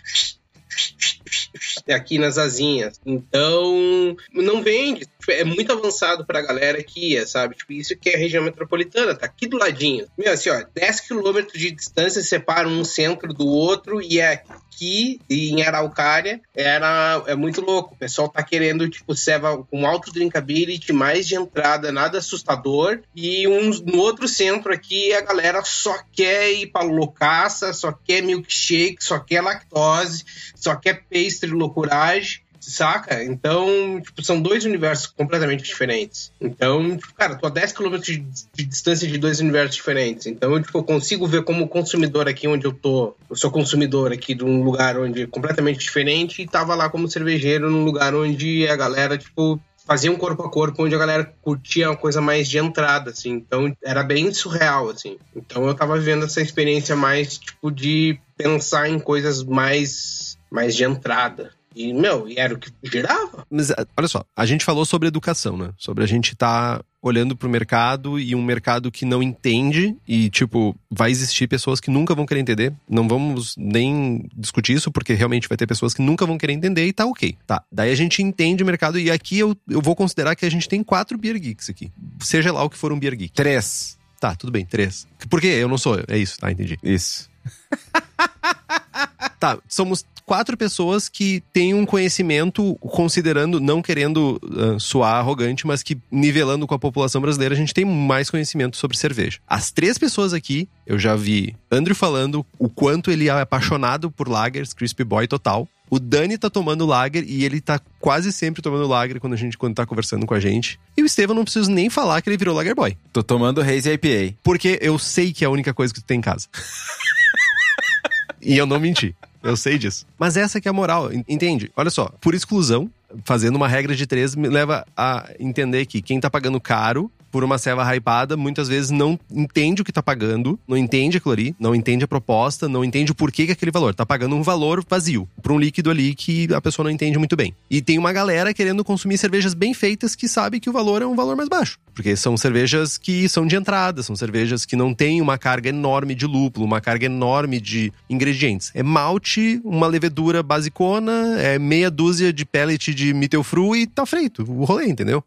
aqui nas asinhas. Então, não vende. É muito avançado pra galera aqui, sabe? Tipo, isso que é região metropolitana, tá aqui do ladinho. Meu, assim, ó, 10 quilômetros de distância separam um centro do outro e é aqui em Araucária era é muito louco. O pessoal tá querendo, tipo, serva com alto drinkability, mais de entrada, nada assustador. E um, no outro centro aqui, a galera só quer ir pra loucaça, só quer milkshake, só quer lactose, só quer pastry loucuragem saca? Então, tipo, são dois universos completamente diferentes. Então, tipo, cara, tô a 10 km de, de, distância de dois universos diferentes. Então, eu, tipo, eu consigo ver como consumidor aqui onde eu tô. Eu sou consumidor aqui de um lugar onde é completamente diferente e tava lá como cervejeiro num lugar onde a galera, tipo, fazia um corpo a corpo onde a galera curtia uma coisa mais de entrada, assim. Então era bem surreal, assim. Então eu tava vivendo essa experiência mais, tipo, de pensar em coisas mais, mais de entrada. E, meu, e era o que girava.
Mas olha só, a gente falou sobre educação, né? Sobre a gente estar tá olhando pro mercado e um mercado que não entende e, tipo, vai existir pessoas que nunca vão querer entender. Não vamos nem discutir isso, porque realmente vai ter pessoas que nunca vão querer entender e tá ok. Tá, daí a gente entende o mercado e aqui eu, eu vou considerar que a gente tem quatro Beer Geeks aqui. Seja lá o que for um Beer Geek.
Três.
Tá, tudo bem, três. Por quê? Eu não sou. É isso, tá, entendi.
Isso.
tá, somos quatro pessoas que têm um conhecimento, considerando, não querendo uh, soar arrogante, mas que nivelando com a população brasileira, a gente tem mais conhecimento sobre cerveja. As três pessoas aqui, eu já vi Andrew falando o quanto ele é apaixonado por lagers, Crispy Boy total. O Dani tá tomando lager e ele tá quase sempre tomando lager quando a gente quando tá conversando com a gente. E o Estevam não preciso nem falar que ele virou lager boy.
Tô tomando Haze IPA.
Porque eu sei que é a única coisa que tu tem em casa. e eu não menti. Eu sei disso. Mas essa que é a moral, entende? Olha só, por exclusão, fazendo uma regra de três me leva a entender que quem tá pagando caro por uma serva hypada, muitas vezes não entende o que tá pagando, não entende aquilo ali, não entende a proposta, não entende o porquê que aquele valor. Tá pagando um valor vazio pra um líquido ali que a pessoa não entende muito bem. E tem uma galera querendo consumir cervejas bem feitas que sabe que o valor é um valor mais baixo. Porque são cervejas que são de entrada, são cervejas que não têm uma carga enorme de lúpulo, uma carga enorme de ingredientes. É malte, uma levedura basicona, é meia dúzia de pellet de Mittelfru e tá feito o rolê, entendeu?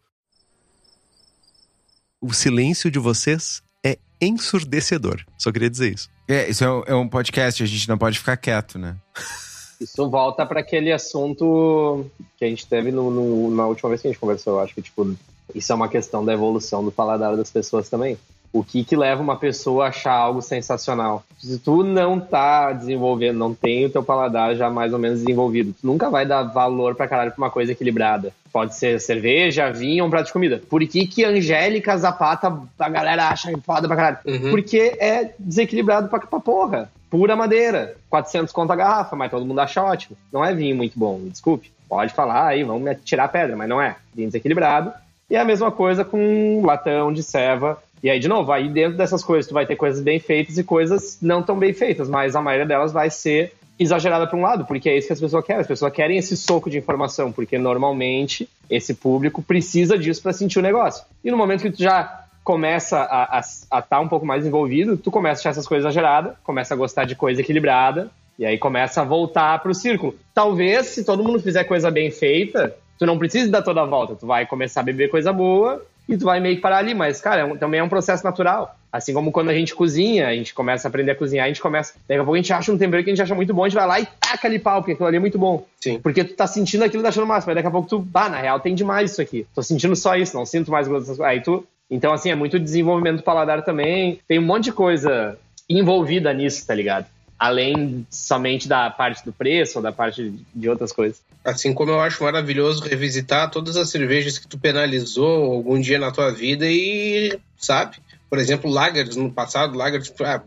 O silêncio de vocês é ensurdecedor. Só queria dizer isso.
É, isso é um, é um podcast, a gente não pode ficar quieto, né?
Isso volta para aquele assunto que a gente teve no, no, na última vez que a gente conversou. Eu acho que, tipo, isso é uma questão da evolução do paladar das pessoas também. O que que leva uma pessoa a achar algo sensacional? Se tu não tá desenvolvendo, não tem o teu paladar já mais ou menos desenvolvido, tu nunca vai dar valor pra caralho pra uma coisa equilibrada. Pode ser cerveja, vinho ou um prato de comida. Por que que Angélica Zapata a galera acha foda pra caralho?
Uhum.
Porque é desequilibrado pra, pra porra. Pura madeira. 400 conto a garrafa, mas todo mundo acha ótimo. Não é vinho muito bom, me desculpe. Pode falar aí, vamos tirar a pedra, mas não é. Vinho desequilibrado. E é a mesma coisa com um latão de ceva. E aí, de novo, aí dentro dessas coisas tu vai ter coisas bem feitas e coisas não tão bem feitas, mas a maioria delas vai ser exagerada para um lado, porque é isso que as pessoas querem. As pessoas querem esse soco de informação, porque normalmente esse público precisa disso para sentir o negócio. E no momento que tu já começa a estar tá um pouco mais envolvido, tu começa a achar essas coisas exageradas, começa a gostar de coisa equilibrada, e aí começa a voltar pro círculo. Talvez, se todo mundo fizer coisa bem feita, tu não precisa dar toda a volta, tu vai começar a beber coisa boa e tu vai meio que parar ali, mas, cara, é um- também é um processo natural. Assim como quando a gente cozinha, a gente começa a aprender a cozinhar, a gente começa. Daqui a pouco a gente acha um tempero que a gente acha muito bom, a gente vai lá e taca ali pau, porque aquilo ali é muito bom.
Sim.
Porque tu tá sentindo aquilo e tá achando massa, mas daqui a pouco tu, ah, na real tem demais isso aqui. Tô sentindo só isso, não sinto mais gosto dessas coisas. Aí tu. Então, assim, é muito desenvolvimento do paladar também. Tem um monte de coisa envolvida nisso, tá ligado? Além somente da parte do preço ou da parte de outras coisas.
Assim como eu acho maravilhoso revisitar todas as cervejas que tu penalizou algum dia na tua vida e, sabe? Por exemplo, lagers no passado, lagers, ah,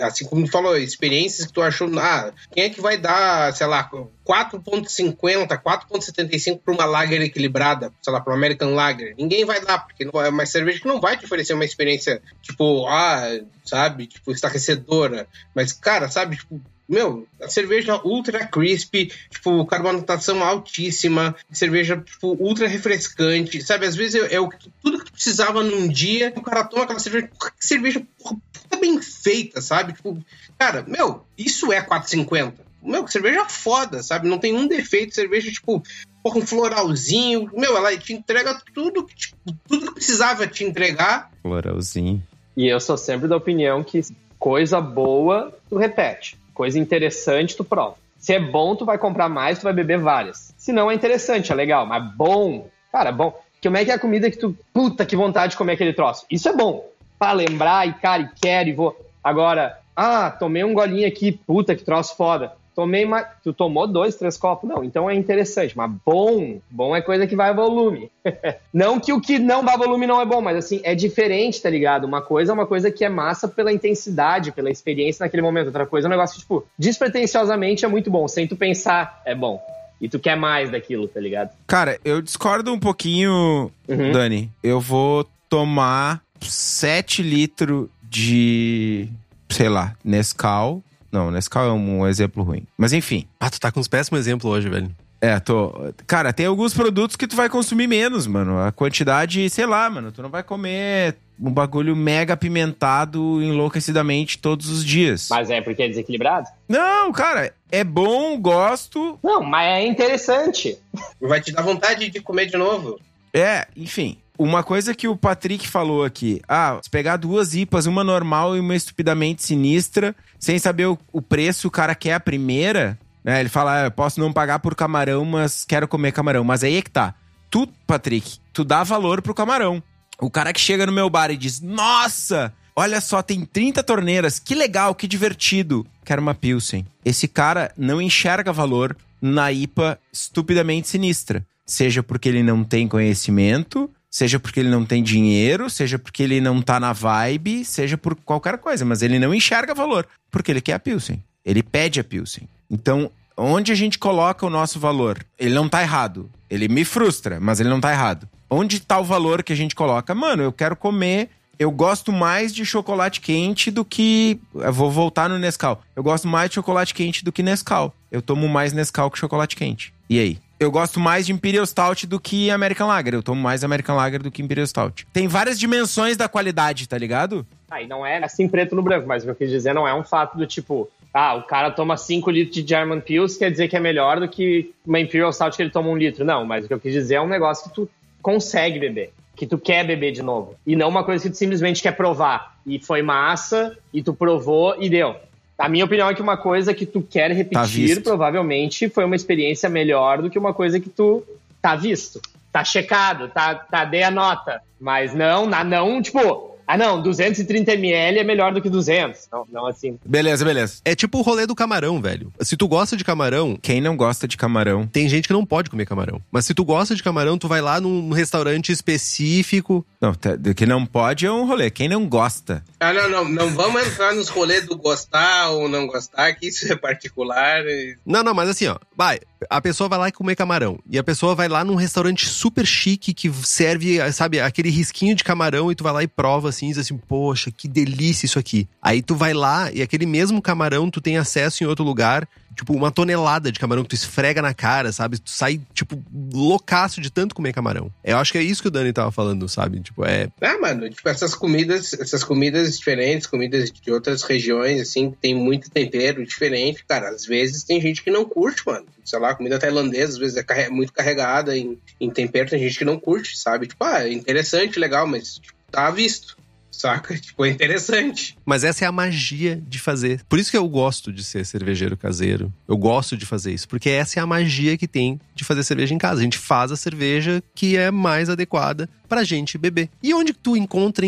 assim como tu falou, experiências que tu achou, ah, quem é que vai dar, sei lá, 4.50, 4.75 para uma lager equilibrada, sei lá, para uma American Lager? Ninguém vai dar, porque é uma cerveja que não vai te oferecer uma experiência, tipo, ah, sabe, tipo, estarrecedora. Mas, cara, sabe, tipo, meu, a cerveja ultra crispy, tipo, carbonatação altíssima, cerveja, tipo, ultra refrescante, sabe? Às vezes é, é o tudo que tu precisava num dia, o cara toma aquela cerveja, que cerveja, porra, puta bem feita, sabe? Tipo, cara, meu, isso é 4,50. Meu, que cerveja foda, sabe? Não tem um defeito, cerveja, tipo, porra, um floralzinho, meu, ela te entrega tudo que, tipo, tudo que precisava te entregar.
Floralzinho.
E eu sou sempre da opinião que coisa boa, tu repete. Coisa interessante, tu prova. Se é bom, tu vai comprar mais, tu vai beber várias. Se não, é interessante, é legal. Mas bom, cara, bom. Como é que é a comida que tu, puta, que vontade de comer aquele troço? Isso é bom. Pra lembrar e, cara, e quero e vou. Agora, ah, tomei um golinho aqui, puta, que troço foda. Tomei mais. Tu tomou dois, três copos? Não, então é interessante. Mas bom, bom é coisa que vai a volume. Não que o que não dá volume não é bom, mas assim, é diferente, tá ligado? Uma coisa é uma coisa que é massa pela intensidade, pela experiência naquele momento. Outra coisa é um negócio que, tipo, despretensiosamente é muito bom. Sem tu pensar, é bom. E tu quer mais daquilo, tá ligado?
Cara, eu discordo um pouquinho,
Uhum.
Dani. Eu vou tomar 7 litros de, sei lá, Nescau. Não, Nescau é um exemplo ruim. Mas enfim.
Ah, tu tá com uns péssimos exemplos hoje, velho.
É, tô. Cara, tem alguns produtos que tu vai consumir menos, mano. A quantidade, sei lá, mano. Tu não vai comer um bagulho mega apimentado enlouquecidamente todos os dias.
Mas é porque é desequilibrado?
Não, cara, é bom, gosto.
Não, mas é interessante.
Vai te dar vontade de comer de novo.
É, enfim. Uma coisa que o Patrick falou aqui. Ah, se pegar duas IPAs, uma normal e uma estupidamente sinistra, sem saber o, o preço, o cara quer a primeira, né? Ele fala, ah, eu posso não pagar por camarão, mas quero comer camarão. Mas aí é que tá. Tu, Patrick, tu dá valor pro camarão. O cara que chega no meu bar e diz, nossa, olha só, tem 30 torneiras, que legal, que divertido. Quero uma Pilsen. Esse cara não enxerga valor na IPA estupidamente sinistra. Seja porque ele não tem conhecimento, seja porque ele não tem dinheiro, seja porque ele não tá na vibe, seja por qualquer coisa, mas ele não enxerga valor, porque ele quer a Pilsen. Ele pede a Pilsen. Então, onde a gente coloca o nosso valor? Ele não tá errado. Ele me frustra, mas ele não tá errado. Onde tá o valor que a gente coloca? Mano, eu quero comer. Eu gosto mais de chocolate quente do que. Eu vou voltar no Nescau. Eu gosto mais de chocolate quente do que Nescau. Eu tomo mais Nescau que chocolate quente. E aí? Eu gosto mais de Imperial Stout do que American Lager. Eu tomo mais American Lager do que Imperial Stout. Tem várias dimensões da qualidade, tá ligado?
Aí não é assim preto no branco, mas o que eu quis dizer não é um fato do tipo, ah, o cara toma 5 litros de German Pils, quer dizer que é melhor do que uma Imperial Stout que ele toma um litro. Não, mas o que eu quis dizer é um negócio que tu consegue beber. que tu quer beber de novo. E não uma coisa que tu simplesmente quer provar. E foi massa, e tu provou e deu. A minha opinião é que uma coisa que tu quer repetir,
visto.
provavelmente foi uma experiência melhor do que uma coisa que tu tá visto. Tá checado, tá, tá dei a nota. Mas não, na- não, tipo, ah não, 230ml é melhor do que 200. Não, não assim.
Beleza, beleza.
É tipo o rolê do camarão, velho. Se tu gosta de camarão,
Quem não gosta de camarão?
tem gente que não pode comer camarão. Mas se tu gosta de camarão, tu vai lá num restaurante específico.
Não, tá- do que não pode é um rolê. Quem não gosta?
Ah, não, não, não vamos entrar nos rolês do gostar ou não gostar, que isso é particular. e-
Não, não, mas assim, ó. Vai, a pessoa vai lá comer camarão. E a pessoa vai lá num restaurante super chique que serve, sabe, aquele risquinho de camarão e tu vai lá e prova assim, e diz assim, poxa, que delícia isso aqui. Aí tu vai lá e aquele mesmo camarão tu tem acesso em outro lugar, tipo uma tonelada de camarão que tu esfrega na cara, sabe? Tu sai, tipo, loucaço de tanto comer camarão. Eu acho que é isso que o Dani tava falando, sabe? Tipo, é.
Ah, mano, tipo, essas comidas, essas comidas diferentes, comidas de outras regiões, assim, tem muito tempero diferente, cara, às vezes tem gente que não curte, mano. Sei lá, comida tailandesa, às vezes é muito carregada em, em tempero, tem gente que não curte, sabe? Tipo, ah, é interessante, legal, mas tipo, tá visto, saca? Tipo, é interessante.
Mas essa é a magia de fazer. Por isso que eu gosto de ser cervejeiro caseiro. Eu gosto de fazer isso, porque essa é a magia que tem de fazer cerveja em casa. A gente faz a cerveja que é mais adequada pra gente beber. E onde tu encontra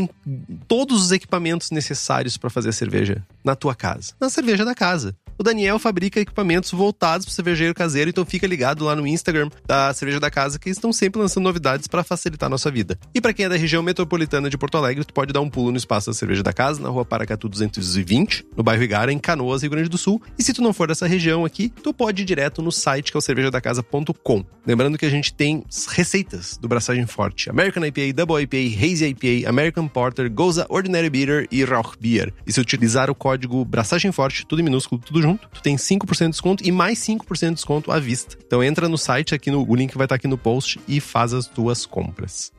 todos os equipamentos necessários pra fazer cerveja? Na tua casa. Na cerveja da casa. O Daniel fabrica equipamentos voltados para cervejeiro caseiro, então fica ligado lá no Instagram da Cerveja da Casa, que estão sempre lançando novidades para facilitar a nossa vida. E para quem é da região metropolitana de Porto Alegre, tu pode dar um pulo no espaço da Cerveja da Casa, na rua Paracatu 220, no bairro Igara, em Canoas, Rio Grande do Sul. E se tu não for dessa região aqui, tu pode ir direto no site que é o cervejadacasa.com. Lembrando que a gente tem receitas do Braçagem Forte: American IPA, Double IPA, Hazy IPA, American Porter, Goza Ordinary Beer e Rauch Beer. E se utilizar o código Braçagem Forte, tudo em minúsculo, tudo junto, tu tem 5% de desconto e mais 5% de desconto à vista. Então entra no site aqui no o link vai estar aqui no post e faz as tuas compras.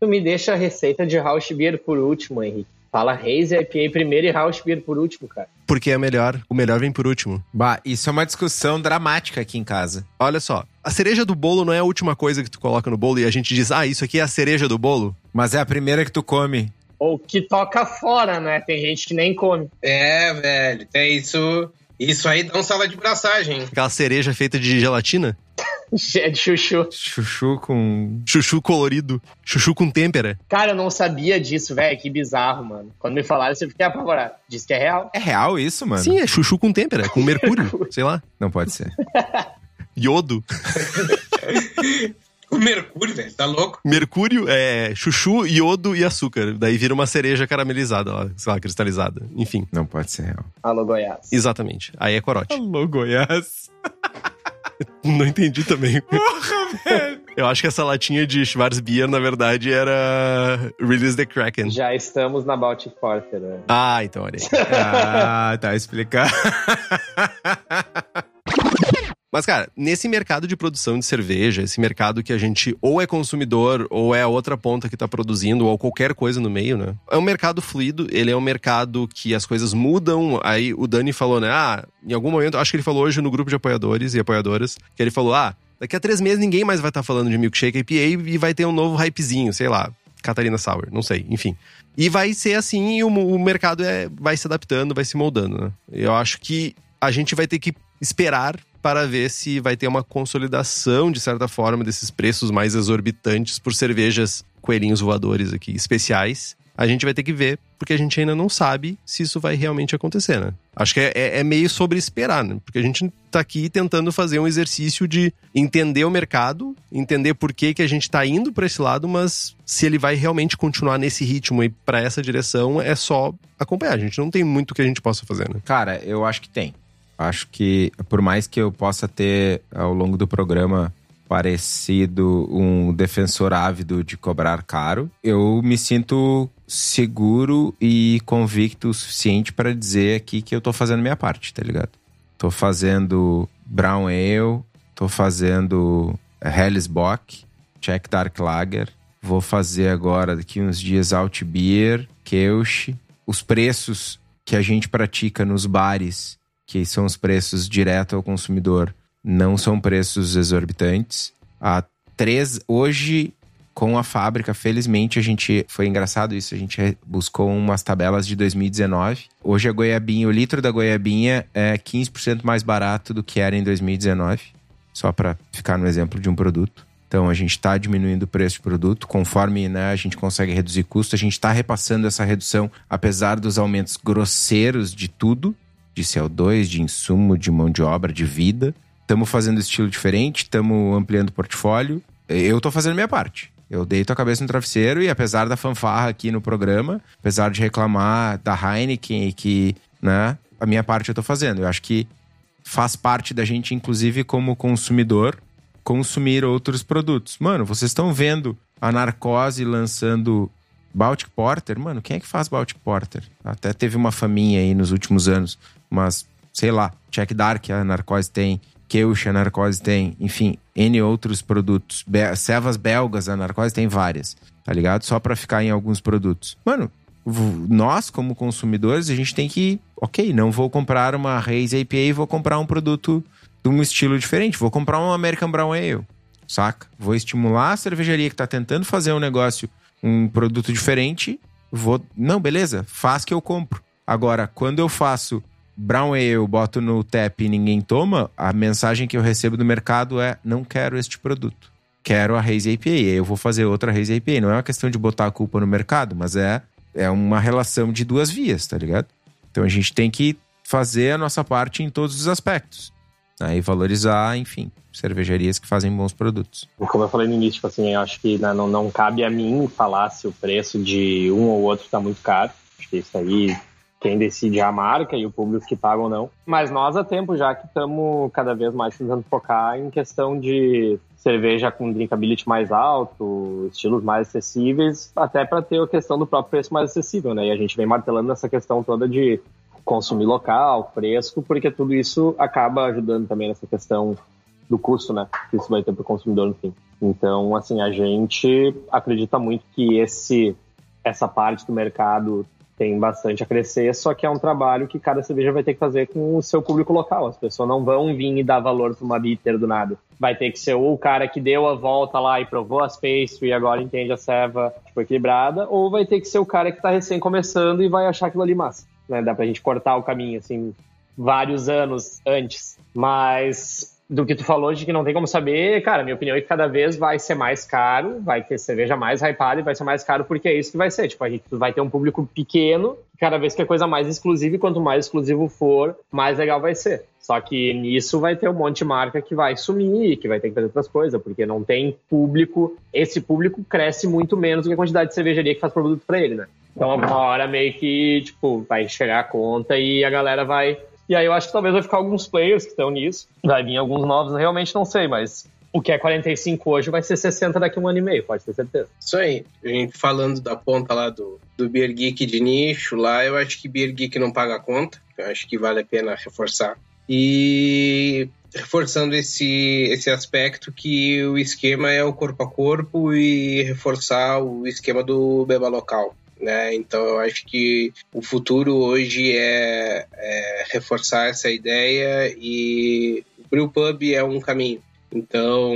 Tu me deixa a receita de Rausch Beer por último, Henrique. Fala Haze IPA primeiro e Rausch Beer por último, cara.
Porque é melhor, o melhor vem por último.
Bah, isso é uma discussão dramática aqui em casa.
Olha só, a cereja do bolo não é a última coisa que tu coloca no bolo e a gente diz, ah, isso aqui é a cereja do bolo.
Mas é a primeira que tu come.
Ou que toca fora, né? Tem gente que nem come.
É, velho, tem isso. Isso aí dá um sala de braçagem.
Aquela cereja feita de gelatina.
É de chuchu.
Chuchu com.
Chuchu colorido. Chuchu com têmpera.
Cara, eu não sabia disso, velho. Que bizarro, mano. Quando me falaram eu fiquei apavorado. Diz que é real.
É real isso, mano?
Sim, é chuchu com têmpera, com mercúrio, sei lá.
Não pode ser.
Iodo.
O Mercúrio, velho, tá louco?
Mercúrio é chuchu, iodo e açúcar. Daí vira uma cereja caramelizada lá, sei lá, cristalizada. Enfim,
Não pode ser real.
Alô, Goiás.
exatamente. Aí é corote.
Alô, Goiás.
Não entendi também. Eu acho que essa latinha de Schwarzbier, na verdade, era Release the Kraken.
Já estamos na Baltic Porter. né?
Ah, então olha aí.
Ah, tá explicado.
Mas, cara, nesse mercado de produção de cerveja, esse mercado que a gente ou é consumidor ou é a outra ponta que tá produzindo, ou qualquer coisa no meio, né? É um mercado fluido, ele é um mercado que as coisas mudam. Aí o Dani falou, né? Ah, em algum momento, acho que ele falou hoje no grupo de apoiadores e apoiadoras, que ele falou: ah, daqui a três meses ninguém mais vai estar falando de milkshake IPA e vai ter um novo hypezinho, sei lá, Catarina Sour, não sei, enfim. E vai ser assim e o, o mercado é, vai se adaptando, vai se moldando, né? Eu acho que a gente vai ter que esperar para ver se vai ter uma consolidação, de certa forma, desses preços mais exorbitantes por cervejas coelhinhos voadores aqui, especiais. A gente vai ter que ver, porque a gente ainda não sabe se isso vai realmente acontecer, né? Acho que é, é- é meio sobre esperar, né? Porque a gente tá aqui tentando fazer um exercício de entender o mercado, entender por que, que a gente tá indo para esse lado, mas se ele vai realmente continuar nesse ritmo e para essa direção, é só acompanhar. A gente não tem muito que a gente possa fazer, né?
Cara, eu acho que tem. Acho que, por mais que eu possa ter, ao longo do programa, parecido um defensor ávido de cobrar caro, eu me sinto seguro e convicto o suficiente para dizer aqui que eu tô fazendo minha parte, tá ligado? Tô fazendo Brown Ale, tô fazendo Hellesbock, Czech Dark Lager, vou fazer agora, daqui uns dias, Alt Beer, Kelch. Os preços que a gente pratica nos bares, que são os preços direto ao consumidor, não são preços exorbitantes. Há três, hoje com a fábrica. Felizmente, a gente. Foi engraçado isso. A gente buscou umas tabelas de 2019. Hoje a goiabinha, o litro da goiabinha é 15% mais barato do que era em 2019. Só para ficar no exemplo de um produto. Então a gente está diminuindo o preço do produto, conforme né, a gente consegue reduzir custo, a gente está repassando essa redução, apesar dos aumentos grosseiros de tudo, de CO2, de insumo, de mão de obra, de vida. Estamos fazendo estilo diferente, estamos ampliando o portfólio. Eu estou fazendo minha parte. Eu deito a cabeça no travesseiro e apesar da fanfarra aqui no programa, apesar de reclamar da Heineken e que, né, a minha parte eu estou fazendo. Eu acho que faz parte da gente, inclusive como consumidor, consumir outros produtos. Mano, vocês estão vendo a Narcose lançando Baltic Porter? Mano, quem é que faz Baltic Porter? Até teve uma faminha aí nos últimos anos, mas sei lá, Check Dark a Narcose tem, Keush a Narcose tem, enfim, N outros produtos. Be belgas a Narcose tem várias, tá ligado? Só para ficar em alguns produtos. Mano, nós como consumidores, a gente tem que, ok, não vou comprar uma Reis APA, vou comprar um produto de um estilo diferente. Vou comprar um American Brown Ale, saca? Vou estimular a cervejaria que tá tentando fazer um negócio, um produto diferente. Vou. Não, beleza, faz que eu compro. Agora, quando eu faço Brown Ale, eu boto no tap e ninguém toma, a mensagem que eu recebo do mercado é: não quero este produto. Quero a Reis APA. Eu vou fazer outra Reis APA. Não é uma questão de botar a culpa no mercado, mas é, é uma relação de duas vias, tá ligado? Então a gente tem que fazer a nossa parte em todos os aspectos. Né? E valorizar, enfim, cervejarias que fazem bons produtos.
Como eu falei no início, tipo assim, eu acho que né, não, não cabe a mim falar se o preço de um ou outro está muito caro. Acho que isso aí quem decide é a marca e o público que paga ou não. Mas nós há tempo já que estamos cada vez mais tentando focar em questão de cerveja com drinkability mais alto, estilos mais acessíveis, até para ter a questão do próprio preço mais acessível, né? E a gente vem martelando nessa questão toda de consumir local, fresco, porque tudo isso acaba ajudando também nessa questão do custo, né? Que isso vai ter para o consumidor no fim. Então, assim, a gente acredita muito que esse essa parte do mercado tem bastante a crescer, só que é um trabalho que cada cerveja vai ter que fazer com o seu público local. As pessoas não vão vir e dar valor para uma bitter do nada. Vai ter que ser ou o cara que deu a volta lá e provou as pastry e agora entende a ceva tipo, equilibrada, ou vai ter que ser o cara que está recém começando e vai achar aquilo ali massa né? Dá pra gente cortar o caminho, assim, vários anos antes. Mas do que tu falou de que não tem como saber, cara, minha opinião é que cada vez vai ser mais caro, vai ter cerveja mais hypada e vai ser mais caro porque é isso que vai ser. Tipo, a gente vai ter um público pequeno, cada vez que é coisa mais exclusiva, e quanto mais exclusivo for, mais legal vai ser. Só que nisso vai ter um monte de marca que vai sumir, que vai ter que fazer outras coisas, porque não tem público. Esse público cresce muito menos do que a quantidade de cervejaria que faz produto para ele, né? Então, uma hora meio que, tipo, vai chegar a conta e a galera vai. E aí eu acho que talvez vai ficar alguns players que estão nisso. Vai vir alguns novos, realmente não sei, mas o que é 45 hoje vai ser 60 daqui a um ano e meio, pode ter certeza.
Isso aí. A gente falando da ponta lá do, do Beer Geek de nicho, lá eu acho que Beer Geek não paga a conta. Eu acho que vale a pena reforçar. E reforçando esse, esse aspecto que o esquema é o corpo a corpo e reforçar o esquema do beba local. Né? Então eu acho que o futuro hoje é, é reforçar essa ideia e o Brewpub é um caminho. Então,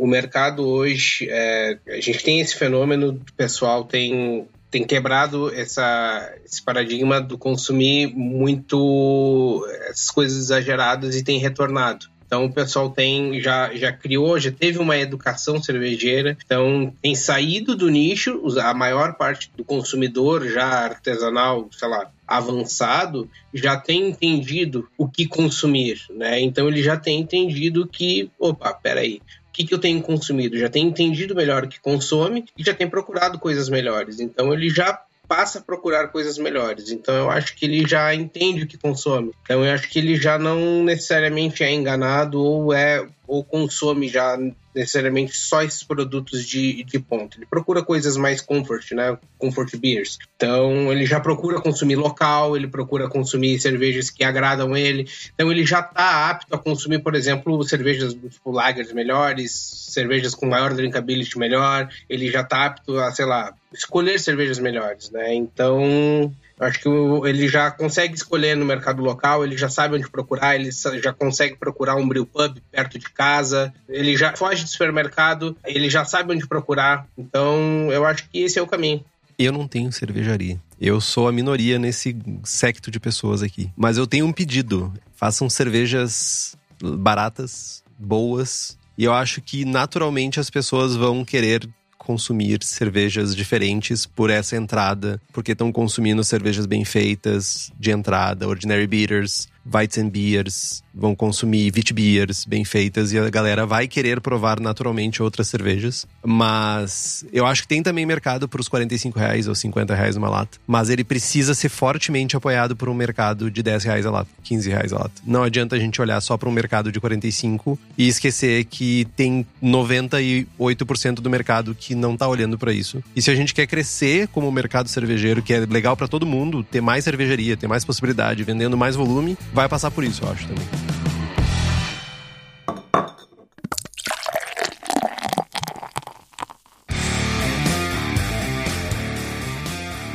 o mercado hoje, é, a gente tem esse fenômeno, o pessoal tem, tem quebrado essa, esse paradigma do consumir muito essas coisas exageradas e tem retornado. Então o pessoal tem já, já criou, já teve uma educação cervejeira, então tem saído do nicho, a maior parte do consumidor já artesanal, sei lá, avançado, já tem entendido o que consumir, né? Então ele já tem entendido que, opa, peraí, o que, que eu tenho consumido? Já tem entendido melhor o que consome e já tem procurado coisas melhores. Então ele já passa a procurar coisas melhores. Então eu acho que ele já entende o que consome. Então eu acho que ele já não necessariamente é enganado ou é ou consome já necessariamente só esses produtos de, de ponta. Ele procura coisas mais comfort, né? Comfort beers. Então ele já procura consumir local, ele procura consumir cervejas que agradam ele. Então ele já está apto a consumir, por exemplo, cervejas tipo lagers melhores, cervejas com maior drinkability melhor. Ele já está apto a, sei lá, escolher cervejas melhores, né? Então Acho que ele já consegue escolher no mercado local, ele já sabe onde procurar, ele já consegue procurar um brew pub perto de casa, ele já foge do supermercado, ele já sabe onde procurar. Então, eu acho que esse é o caminho.
Eu não tenho cervejaria. Eu sou a minoria nesse secto de pessoas aqui. Mas eu tenho um pedido. Façam cervejas baratas, boas. E eu acho que naturalmente as pessoas vão querer consumir cervejas diferentes por essa entrada, porque estão consumindo cervejas bem feitas de entrada, ordinary beers, Weizenbiers, vão consumir Witbiers bem feitas e a galera vai querer provar naturalmente outras cervejas. Mas eu acho que tem também mercado para os 45 reais ou 50 reais uma lata. Mas ele precisa ser fortemente apoiado por um mercado de 10 reais a lata, 15 reais a lata. Não adianta a gente olhar só para um mercado de 45 e esquecer que tem 98% do mercado que não está olhando para isso. E se a gente quer crescer como mercado cervejeiro, que é legal para todo mundo, ter mais cervejaria, ter mais possibilidade, vendendo mais volume, vai passar por isso, eu acho também.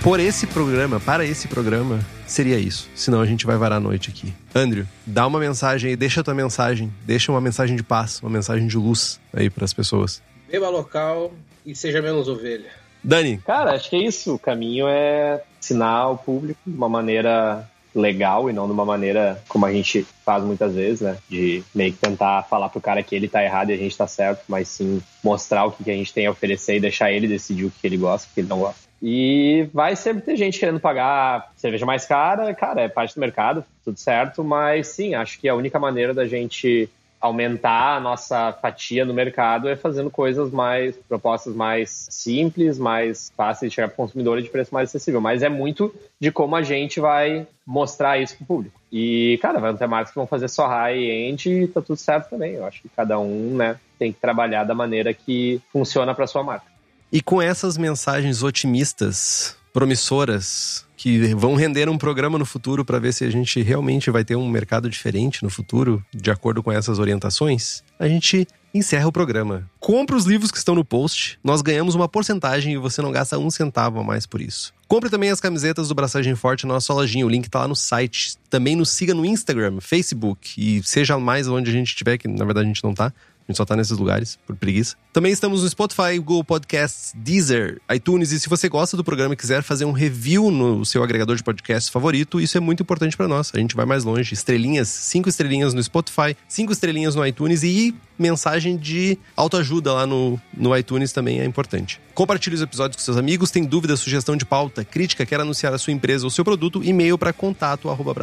Por esse programa, para esse programa, seria isso. Senão a gente vai varar a noite aqui. Andrew, dá uma mensagem aí, deixa a tua mensagem, deixa uma mensagem de paz, uma mensagem de luz aí para as pessoas.
Beba local e seja menos ovelha.
Dani.
Cara, acho que é isso. O caminho é ensinar ao público de uma maneira legal e não de uma maneira como a gente faz muitas vezes, né? De meio que tentar falar pro cara que ele tá errado e a gente tá certo, mas sim mostrar o que, a gente tem a oferecer e deixar ele decidir o que ele gosta, o que ele não gosta. E vai sempre ter gente querendo pagar cerveja mais cara, cara, é parte do mercado, tudo certo, mas sim, acho que a única maneira da gente aumentar a nossa fatia no mercado é fazendo coisas mais, propostas mais simples, mais fáceis de chegar para o consumidor e de preço mais acessível. Mas é muito de como a gente vai mostrar isso para o público. E, cara, vai ter marcas que vão fazer só high-end e tá tudo certo também. Eu acho que cada um, né, tem que trabalhar da maneira que funciona para sua marca.
E com essas mensagens otimistas, promissoras, que vão render um programa no futuro para ver se a gente realmente vai ter um mercado diferente no futuro, de acordo com essas orientações, a gente encerra o programa. Compre os livros que estão no post, nós ganhamos uma porcentagem e você não gasta um centavo a mais por isso. Compre também as camisetas do Braçagem Forte na nossa lojinha, o link tá lá no site. Também nos siga no Instagram, Facebook e seja mais onde a gente estiver, que na verdade a gente não tá. A gente só tá nesses lugares, por preguiça. Também estamos no Spotify, Google Podcasts, Deezer, iTunes. E se você gosta do programa e quiser fazer um review no seu agregador de podcast favorito, isso é muito importante para nós. A gente vai mais longe. Estrelinhas, cinco estrelinhas no Spotify, cinco estrelinhas no iTunes e mensagem de autoajuda lá no, no iTunes também é importante. Compartilhe os episódios com seus amigos. Tem dúvida, sugestão de pauta, crítica, quer anunciar a sua empresa ou seu produto? E-mail para contato arroba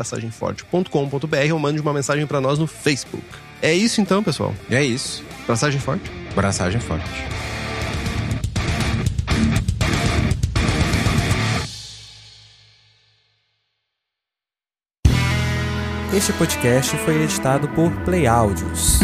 ou mande uma mensagem para nós no Facebook. É isso então, pessoal.
É isso.
Braçagem forte?
Braçagem forte.
Este podcast foi editado por Play Áudios.